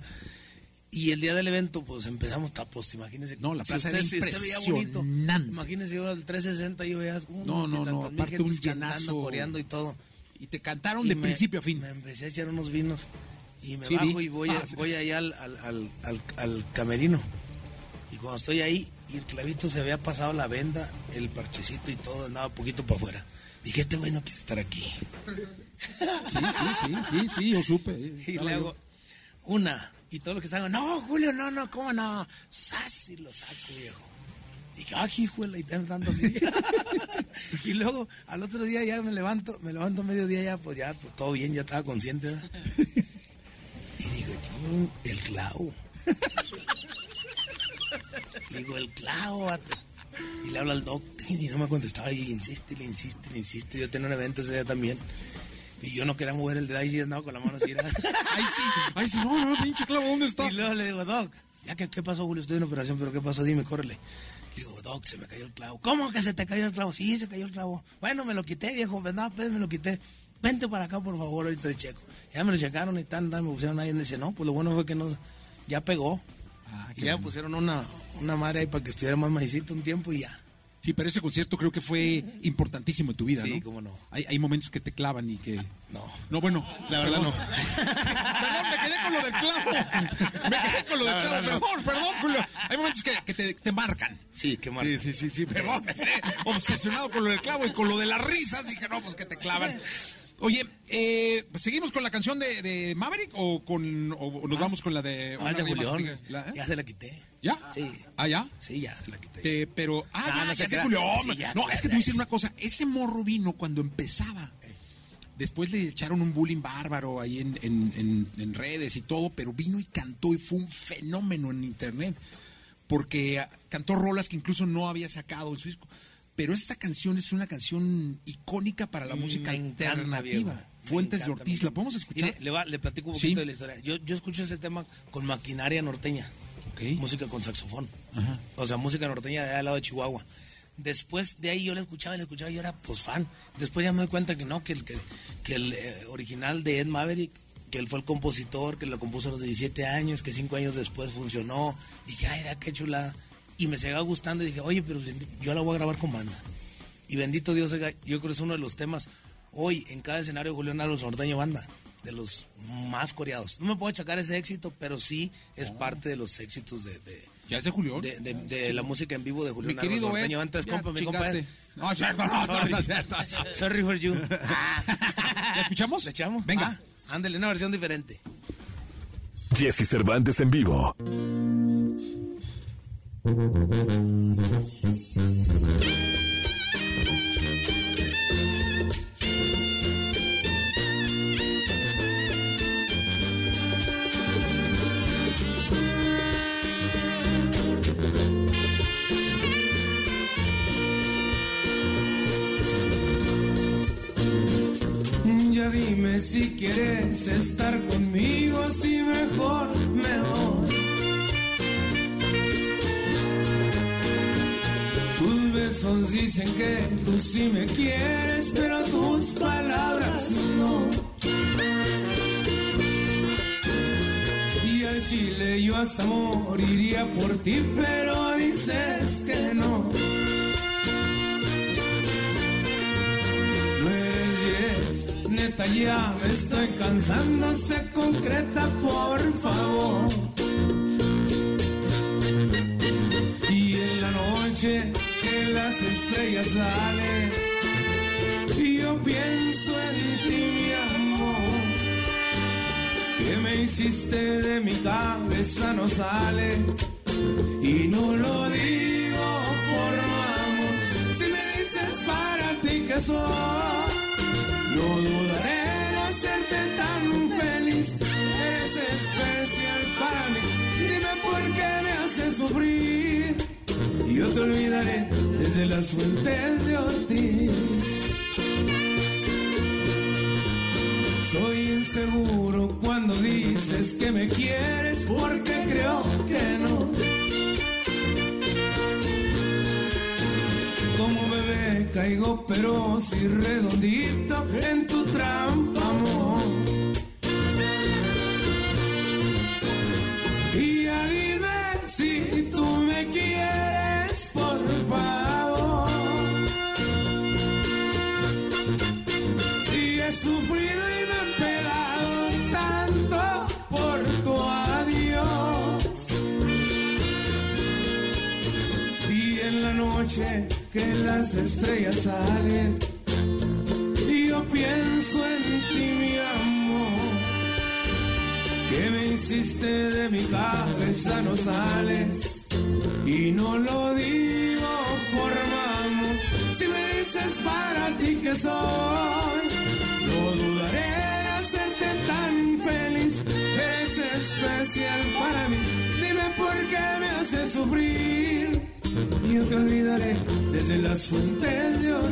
Y el día del evento, pues empezamos tapos, imagínense. No, la plaza usted, era si usted bonito, impresionante. Imagínense yo al 360 yo veía un No, no, no, aparte un llenazo. cantando, coreando y todo. Y te cantaron Y de me- principio a fin. Me empecé a echar unos vinos y me Sí, bajo vi. y voy, a- Ah, sí. voy allá al, al, al, al- al camerino. Y cuando estoy ahí y el clavito se había pasado la venda, el parchecito y todo, andaba poquito para afuera. Dije, este güey no quiere estar aquí. Sí, sí, sí, sí, sí, yo supe. eh, Y le hago una. Y todos los que estaban, no, Julio, no, no, ¿cómo no? ¡Sas! Y lo saco, viejo. Dije, ah, hijuela, y están dando así. y luego, al otro día ya me levanto, me levanto mediodía ya, pues ya, pues, todo bien, ya estaba consciente. ¿verdad? y digo, "Chin, el clavo. Digo, el clavo, vato. Y le habla al doc y no me contestaba y insiste, le insiste, le insiste. Yo tenía un evento ese día también. Y yo no quería mover el dedo y andaba con la mano así. Ay, sí, ay, sí, no, no, pinche clavo, ¿dónde está? Y luego le digo, Doc, ya que, ¿qué pasó, Julio? Estoy en operación, pero ¿qué pasó? Dime, córrele. Le digo, Doc, se me cayó el clavo. ¿Cómo que se te cayó el clavo? Sí, se cayó el clavo. Bueno, me lo quité, viejo, ¿verdad? Pues me lo quité. Vente para acá, por favor, ahorita te checo. Ya me lo checaron y tan, tan, me pusieron ahí y dice, no, pues lo bueno fue que no, ya pegó. Ah, y ya pusieron una, una madre ahí para que estuviera más majicito un tiempo y ya. Sí, pero ese concierto creo que fue importantísimo en tu vida, Sí, ¿no? cómo no. Hay, hay momentos que te clavan y que... No. No, bueno. La verdad perdón. no. perdón, me quedé con lo del clavo. Me quedé con lo del La clavo. no. Perdón, perdón, Julio. Hay momentos que, que te, te marcan. Sí, qué mal. Sí, sí, sí, sí. Perdón, me quedé obsesionado con lo del clavo y con lo de las risas. Dije, no, pues que te clavan. Oye, eh, ¿seguimos con la canción de, de Maverick o, con, o nos vamos con la de... Ah, más Julián. eh? Ya se la quité. ¿Ya? Sí. ¿Ah, ya? Sí, ya se la quité. Eh, pero, ah, No, ya, no ya se. Julián. Sí, ya, no, ya, es que te ya, voy a decir ya. una cosa. Ese morro vino cuando empezaba. Después le echaron un bullying bárbaro ahí en, en- en- en redes y todo, pero vino y cantó y fue un fenómeno en internet. Porque ah, cantó rolas que incluso no había sacado en su disco. Pero esta canción es una canción icónica para la Mm, música encanta, alternativa. viejo. Fuentes de encanta, Ortiz, me ¿la podemos escuchar? Mire, le, va- le platico un Sí. poquito de la historia. Yo, yo escucho ese tema con maquinaria norteña. Música con saxofón. O sea, música norteña de allá al lado de Chihuahua. Después de ahí yo la escuchaba y la escuchaba y yo era pues fan. Después ya me doy cuenta que no, que el, que, que el eh, original de Ed Maverick, que él fue el compositor, que lo compuso a los 17 años, que cinco años después funcionó. Dije, ay, era qué chulada. Y me seguía gustando y dije, oye, pero yo la voy a grabar con banda. Y bendito Dios, yo creo que es uno de los temas hoy en cada escenario de Julián Álvarez Norteño Banda, de los más coreados. No me puedo achacar ese éxito, pero sí es parte de los éxitos de, de, ¿Ya es de Julián? de, de- de la música en vivo de Julián Mi Álvarez querido Norteño Ed, Banda. Es ya compa, mi compa. Ed. No, cierto, no, no, Sorry. no, cierto. Sorry for you. ¿La escuchamos? ¿Le echamos? Venga. Ah, ándale, una versión diferente. Jesse Cervantes en vivo. Ya dime si quieres estar conmigo, así mejor me voy. Dicen que tú sí me quieres, pero tus palabras no. Y al chile yo hasta moriría por ti, pero dices que no. No eres bien, neta ya me estoy cansando, se concreta por favor. Y en la noche las estrellas salen, yo pienso en ti, amor. Que me hiciste de mi cabeza no sale y no lo digo por amor. Si me dices para ti que soy, no dudaré en hacerte tan feliz. Eres especial para mí. Dime por qué me haces sufrir. Yo te olvidaré desde las fuentes de Ortiz. Soy inseguro cuando dices que me quieres porque creo que no. Como bebé caigo pero si redondito en tu trampa, amor. Y ya dime si que las estrellas salen, yo pienso en ti, mi amor. Que me hiciste de mi cabeza no sales y no lo digo por mamón. Si me dices para ti que soy, no dudaré en hacerte tan feliz. Eres especial para mí. Dime por qué me haces sufrir. Yo te olvidaré desde las fuentes de Ortiz.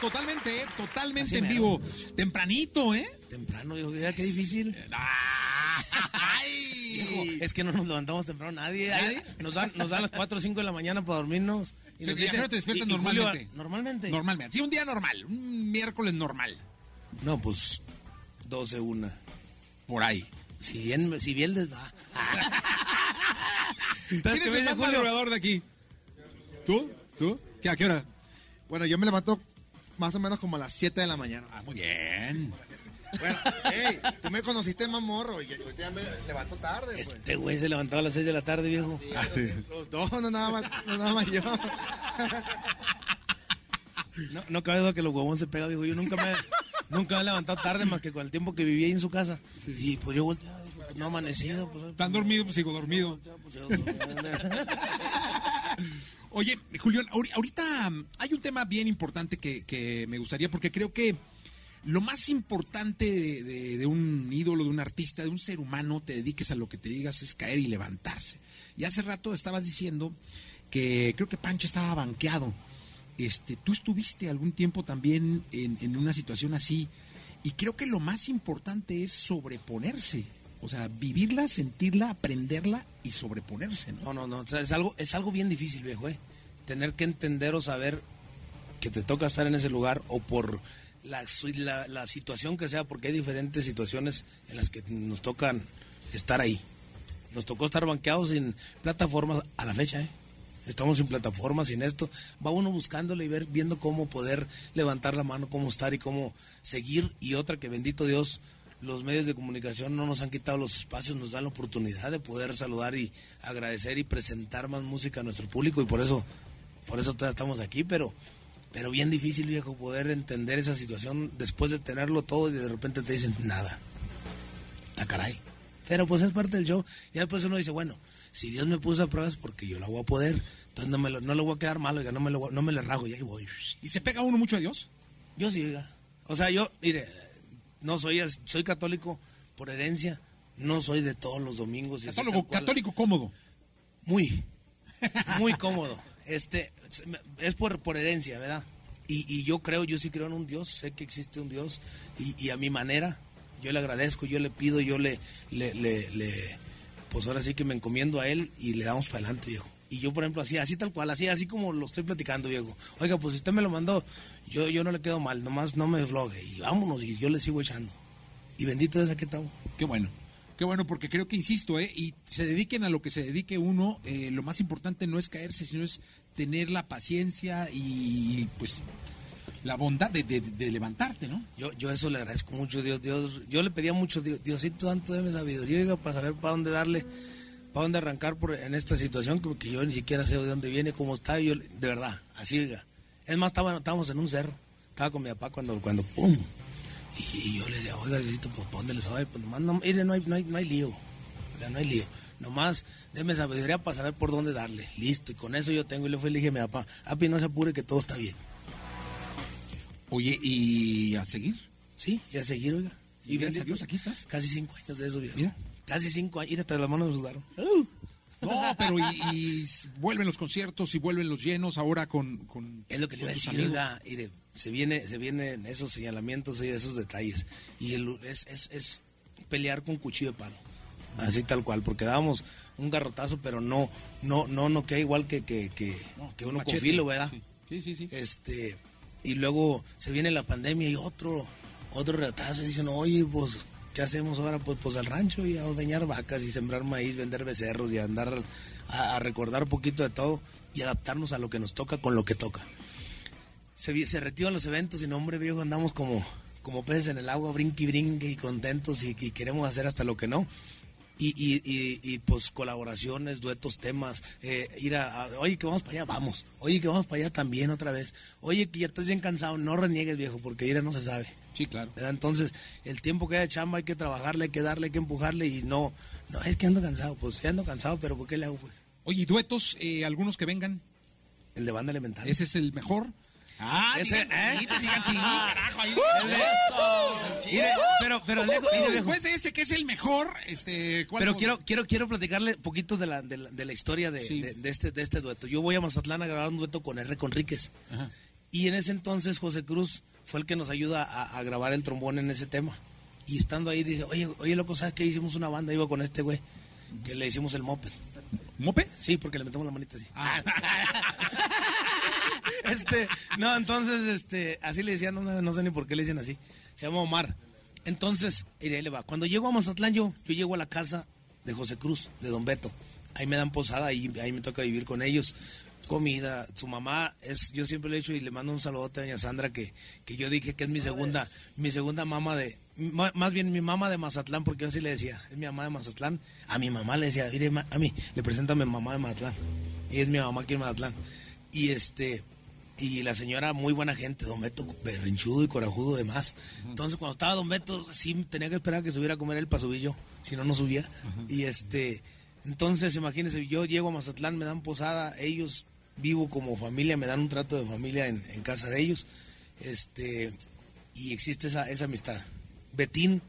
Totalmente, ¿eh? totalmente Así en mero. vivo. Tempranito, ¿eh? Temprano, yo qué difícil. Viejo, es que no nos levantamos temprano nadie. ¿Nadie? Nos dan, nos dan las 4 o 5 de la mañana para dormirnos. Pero nos ya dicen- no te despiertas y- y Julio, normalmente. normalmente. Normalmente. Sí, un día normal. Un miércoles normal. No, pues 12, 1. Por ahí. Si bien, si bien les va. ¿Quién ¿qué es el más madrugador de aquí? ¿Tú? ¿Tú? ¿Qué, ¿A qué hora? Bueno, yo me levanto más o menos como a las 7 de la mañana. Ah, muy bien. Bueno, hey, tú me conociste más morro y ahorita ya me levanto tarde, pues. Este güey se levantaba a las 6 de la tarde, viejo. Los dos, no nada más, no nada más yo. No, no cabe duda que los huevones se pegan, viejo. Yo nunca me, nunca me he levantado tarde más que con el tiempo que viví ahí en su casa. Y pues yo volteaba, pues, no amanecido. Pues, ¿Están dormidos? Sigo dormido. Oye, Julián, ahori- ahorita mm, hay un tema bien importante que, me gustaría, porque creo que lo más importante de, de- de un ídolo, de un artista, de un ser humano, te dediques a lo que te digas, es caer y levantarse. Y hace rato estabas diciendo que creo que Pancho estaba banqueado. Este, tú estuviste algún tiempo también en, en una situación así, y creo que lo más importante es sobreponerse. O sea, vivirla, sentirla, aprenderla y sobreponerse, ¿no? No, no, no. o sea, es, algo, es algo bien difícil, viejo, ¿eh? Tener que entender o saber que te toca estar en ese lugar o por la, situación que sea, porque hay diferentes situaciones en las que nos tocan estar ahí. Nos tocó estar banqueados sin plataformas a la fecha, ¿eh? Estamos sin plataformas, sin esto. Va uno buscándole y ver, viendo cómo poder levantar la mano, cómo estar y cómo seguir. Y otra que bendito Dios, los medios de comunicación no nos han quitado los espacios, nos dan la oportunidad de poder saludar y agradecer y presentar más música a nuestro público. Y por eso, por eso todavía estamos aquí, pero, pero bien difícil, viejo, poder entender esa situación después de tenerlo todo y de repente te dicen nada. Ah, caray. Pero pues es parte del show. Y después uno dice, bueno, si Dios me puso a pruebas porque yo la voy a poder. Entonces no me, lo, no le voy a quedar mal, oiga, no me, lo, no me le rajo y ahí voy. ¿Y se pega uno mucho a Dios? Yo sí, oiga. O sea, yo, mire, no soy, soy católico por herencia, no soy de todos los domingos. y Católico, católico cómodo. Muy, muy cómodo. Este, es por, por herencia, ¿verdad? Y, y yo creo, yo sí creo en un Dios, sé que existe un Dios y, y a mi manera, yo le agradezco, yo le pido, yo le, le, le, le- pues ahora sí que me encomiendo a Él y le damos para adelante, viejo. Y yo, por ejemplo, así, así tal cual, así, así como lo estoy platicando, viejo. Oiga, pues si usted me lo mandó, yo, yo no le quedo mal, nomás no me flogue y vámonos y yo le sigo echando. Y bendito es aquí estamos. Qué bueno. Qué bueno, porque creo que, insisto, ¿eh? y se dediquen a lo que se dedique uno, eh, lo más importante no es caerse, sino es tener la paciencia y, pues, la bondad de, de- de levantarte, ¿no? Yo, yo eso le agradezco mucho, Dios, Dios. Yo le pedía mucho, Dios, Diosito Santo, dame sabiduría oiga, para saber para dónde darle, para dónde arrancar por, en esta situación, que, que yo ni siquiera sé de dónde viene, cómo está, yo, de verdad, así, oiga. Es más, estaba, estábamos en un cerro, estaba con mi papá cuando, cuando ¡pum! Y, y yo le decía, oiga, Diosito, pues, ¿para dónde les doy? Pues nomás, no, mire, no hay, no, hay, no hay lío, o sea, no hay lío. Nomás, déme sabiduría para saber por dónde darle. Listo, y con eso yo tengo, y le fui y le dije a mi papá, papi, no se apure que todo está bien. Oye, ¿y a seguir? Sí, y a seguir, oiga. Y gracias a Dios, aquí estás. Casi cinco años de eso, viejo. Mira. Casi cinco años. Mira, hasta las manos sudaron. No, pero y, y vuelven los conciertos y vuelven los llenos ahora con... con Es lo que le iba a con decir, amigos. oiga, mire, se viene, se vienen esos señalamientos y esos detalles. Y el- es, es, es pelear con cuchillo de palo. Así tal cual, porque dábamos un garrotazo, pero no, no, no, no queda igual que, que, que, que uno con machete. filo, ¿verdad? Sí, sí, sí. Este, y luego se viene la pandemia y otro, otro retazo y dicen, oye, pues, ¿qué hacemos ahora? Pues, pues al rancho y a ordeñar vacas y sembrar maíz, vender becerros y andar a, recordar un poquito de todo y adaptarnos a lo que nos toca con lo que toca. Se, se reactivan los eventos y no, hombre, viejo, andamos como, como peces en el agua, brinque y brinque y contentos y, queremos hacer hasta lo que no. Y, y, y, y, pues colaboraciones, duetos, temas, eh, ir a, oye que vamos para allá, vamos, oye que vamos para allá también otra vez, oye que ya estás bien cansado, no reniegues viejo, porque ir no se sabe. Sí, claro. ¿verdad? Entonces, el tiempo que hay de chamba hay que trabajarle, hay que darle, hay que empujarle y no, no, es que ando cansado, pues ya ando cansado, pero ¿por qué le hago pues? Oye, ¿y duetos, eh, algunos que vengan? El de banda elemental. ¿Ese es el mejor? Ah, Ese, digan, ¿eh? digan, digan, sí, carajo, ahí. Mire, pero, pero lejos, mire, después de este, que es el mejor, este... ¿cuál Pero quiero, quiero, quiero platicarle poquito de la, de la, de la historia de, Sí. de- de este, de este dueto. Yo voy a Mazatlán a grabar un dueto con R. Conríquez. Ajá. Y en ese entonces José Cruz fue el que nos ayuda a, a grabar el trombón en ese tema. Y estando ahí dice, oye, oye, loco, ¿sabes qué? Hicimos una banda, iba con este güey, que le hicimos el moped. ¿Mope? Sí, porque le metemos la manita así. Ah. este, no, entonces, este, así le decían, no, no, sé ni por qué le dicen así. Se llama Omar. Entonces, ahí le va. Cuando llego a Mazatlán, yo, yo llego a la casa de José Cruz, de Don Beto. Ahí me dan posada, ahí, ahí me toca vivir con ellos. Comida, su mamá es, yo siempre le he hecho y le mando un saludote a doña Sandra que, que yo dije que es mi segunda, mi segunda mamá de, más bien mi mamá de Mazatlán, porque yo así le decía, es mi mamá de Mazatlán. A mi mamá le decía, mire, a mí, le presento a mi mamá de Mazatlán. Y es mi mamá aquí en Mazatlán. Y este, y la señora muy buena gente, Don Beto, berrinchudo y corajudo demás. Entonces cuando estaba Don Beto, sí tenía que esperar a que subiera a comer él para subir yo, si no, no subía. Y este, entonces imagínense, yo llego a Mazatlán, me dan posada, ellos vivo como familia, me dan un trato de familia en, casa de ellos. Este, y existe esa, esa amistad. Betín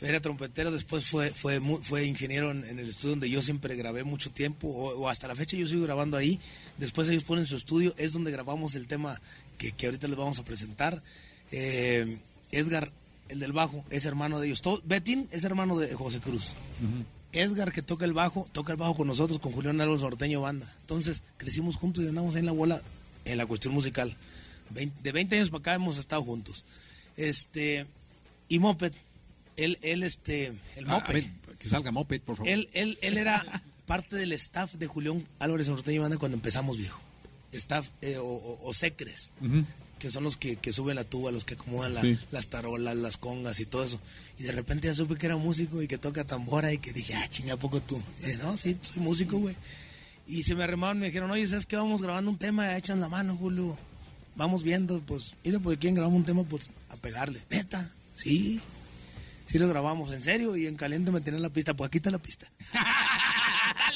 era trompetero, después fue, fue, fue ingeniero en, el estudio donde yo siempre grabé mucho tiempo, o, hasta la fecha yo sigo grabando ahí. Después ellos ponen su estudio, es donde grabamos el tema que, que ahorita les vamos a presentar. Eh, Edgar, el del bajo, es hermano de ellos. Betín es hermano de José Cruz. Edgar, que toca el bajo, toca el bajo con nosotros, con Julián Álvarez Norteño Banda. Entonces, crecimos juntos y andamos ahí en la bola en la cuestión musical. De 20 años para acá hemos estado juntos. Este, y Moped, él, él, este, el Ah, Moped. a ver, que salga Moped, por favor. Él, él, él era parte del staff de Julián Álvarez Norteño Banda cuando empezamos, viejo. Staff eh, o, o- o secres. Que son los que, que suben la tuba, los que acomodan la- Sí. las tarolas, las congas y todo eso. Y de repente ya supe que era músico y que toca tambora y que dije, ah, chinga, ¿a poco tú? Y dije, no, sí, soy músico, güey. Y se me arremaron y me dijeron, oye, ¿sabes qué? Vamos grabando un tema, echan la mano, Julio. Vamos viendo, pues, mira, pues, ¿quién grabamos un tema? Pues, a pegarle. Neta, sí. Sí lo grabamos, en serio, y en caliente me tenían la pista, pues aquí está la pista.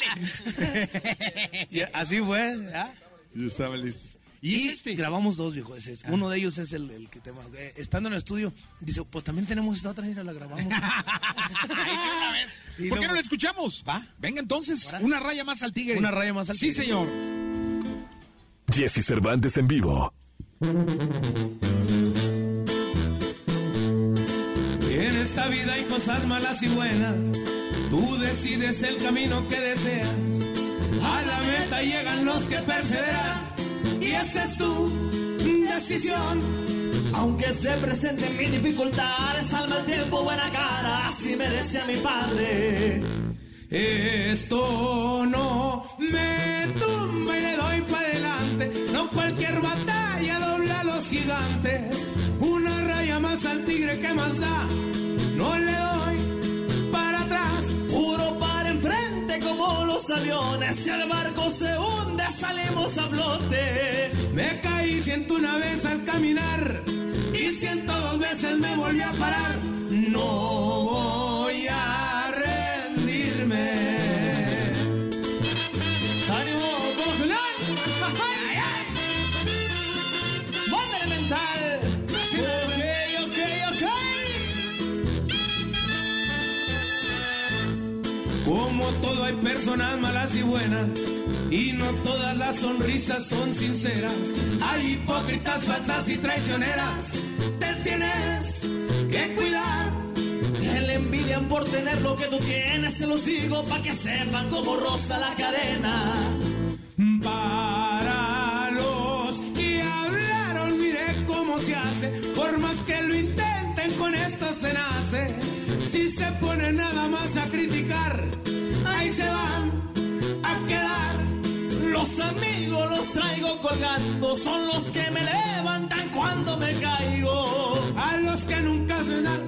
Y así fue, ¿ah? Yo estaba listo. Y, grabamos dos, viejo. ese es- Uno de ellos es el, el que tema. eh, Estando en el estudio, dice, pues también tenemos esta otra, mira, la grabamos. ¿Por qué no lo escuchamos? Va. Venga entonces, una raya más al tigre. Una raya más al Sí, tigre. señor. Jesse Cervantes en vivo. En esta vida hay cosas malas y buenas. Tú decides el camino que deseas. A la meta llegan los que perseveran. Y esa es tu decisión. Aunque se presenten mis dificultades, al mal tiempo buena cara, así me decía mi padre. Esto no me tumba y le doy para adelante. No cualquier batalla dobla a los gigantes. Una raya más al tigre que más da. No le doy si el barco se hunde, salimos a flote. Me caí ciento una vez al caminar y ciento dos veces me volví a parar. No voy a como todo hay personas malas y buenas. Y no todas las sonrisas son sinceras. Hay hipócritas, falsas y traicioneras. Te tienes que cuidar. Que le envidian por tener lo que tú tienes, se los digo pa' que sepan cómo rosa la cadena. Para los que hablaron, mire cómo se hace. Por más que lo intenten, con esto se nace. Si se ponen nada más a criticar, ahí se van a quedar. Los amigos los traigo colgando, son los que me levantan cuando me caigo. A los que nunca suenan,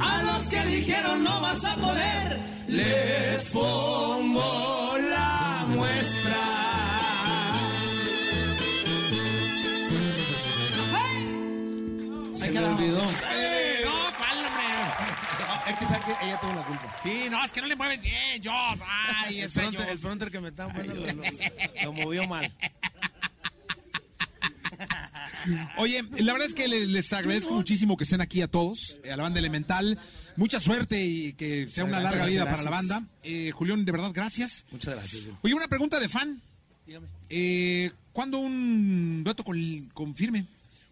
A los que dijeron no vas a poder, les pongo la muestra. Se me olvidó. Que ella tuvo la culpa. Sí, no, es que no le mueves bien, Joss. Ay, El ese Joss. el pronter que me estaba poniendo lo, lo- lo movió mal. Oye, la verdad es que les, les agradezco muchísimo que estén aquí a todos, eh, a la banda Elemental. Mucha suerte y que sea una Gracias, larga vida gracias. para la banda. Eh, Julián, de verdad, gracias. Muchas gracias. Oye, una pregunta de fan. Dígame. Eh, ¿Cuándo un dueto con, con firme?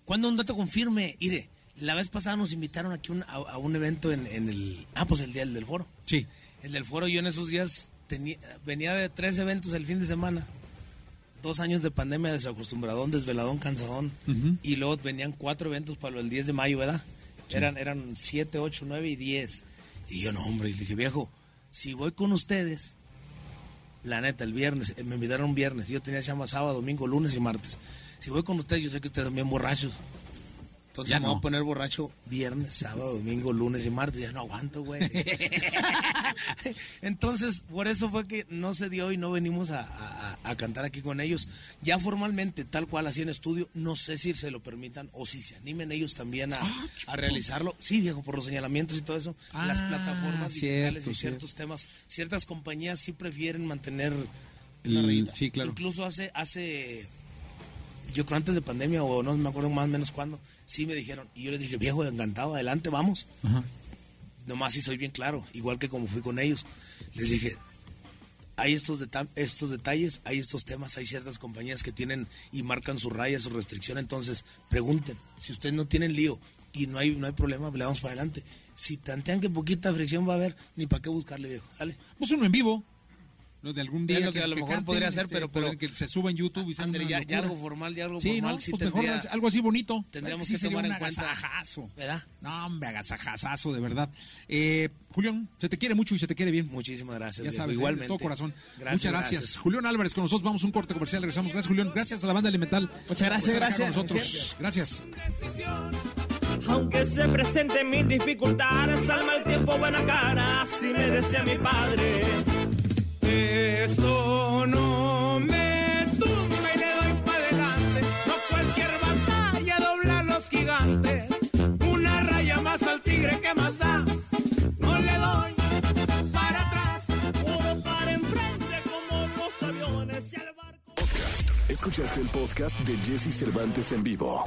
¿Cuándo un dato confirme? Mire, la vez pasada nos invitaron aquí un- a, a un evento en, en el... Ah, pues el día del foro. Sí. El del foro, yo en esos días tenía, venía de tres eventos el fin de semana. Dos años de pandemia, desacostumbradón, desveladón, cansadón. Y luego venían cuatro eventos para el 10 de mayo, ¿verdad? Eran, eran siete, ocho, nueve y diez. Y yo, no, hombre, y le dije, viejo, si voy con ustedes, la neta, el viernes, eh, me invitaron un viernes, yo tenía chamba sábado, domingo, lunes y martes. Si voy con ustedes, yo sé que ustedes también borrachos. Entonces Ya me voy no. a poner borracho viernes, sábado, domingo, lunes y martes. Ya no aguanto, güey. Entonces, por eso fue que no se dio y no venimos a, a- a cantar aquí con ellos. Ya formalmente, tal cual así en estudio, no sé si se lo permitan o si se animen ellos también a, a realizarlo. Sí, viejo, por los señalamientos y todo eso. las Ah, plataformas digitales cierto, y ciertos temas, ciertas compañías sí prefieren mantener la rayita. sí, claro. Incluso hace, hace yo creo antes de pandemia o no me acuerdo más o menos cuándo, sí me dijeron. Y yo les dije, viejo, encantado, adelante, vamos. Nomás sí soy bien claro, igual que como fui con ellos. Les dije, hay estos, deta- estos detalles, hay estos temas, hay ciertas compañías que tienen y marcan su raya, su restricción. Entonces, pregunten, si ustedes no tienen lío y no hay, no hay problema, le damos para adelante. Si tantean que poquita fricción va a haber, ni para qué buscarle, viejo. Dale. Pues uno en vivo. Lo de algún día Es lo que a lo mejor canten, podría ser, este, pero- pero- que se suba en YouTube y sea una ya, ya algo formal, ya algo Sí, formal, ¿no? sí Pues mejor tendría- algo así bonito. tendríamos sí que sería tomar un en cuenta. agasajazo. ¿Verdad? No, hombre, agasajazazo, de verdad. Eh, Julián, se te quiere mucho y se te quiere bien. Muchísimas gracias. Ya sabes, ¿eh? de igualmente. todo corazón. Gracias, Muchas gracias. Julián Álvarez con nosotros. Vamos a un corte comercial. Regresamos. Gracias, Julián. Gracias a la banda Elemental. Muchas gracias, gracias. Con nosotros. Gracias. Aunque se presenten mil dificultades, al mal tiempo buena cara, así me decía mi padre. Esto no me tumba y le doy para adelante. No cualquier batalla dobla los gigantes. Una raya más al tigre que más da. No le doy para atrás. Uno para enfrente como los aviones y el barco. Escuchaste el podcast de Jesse Cervantes en vivo.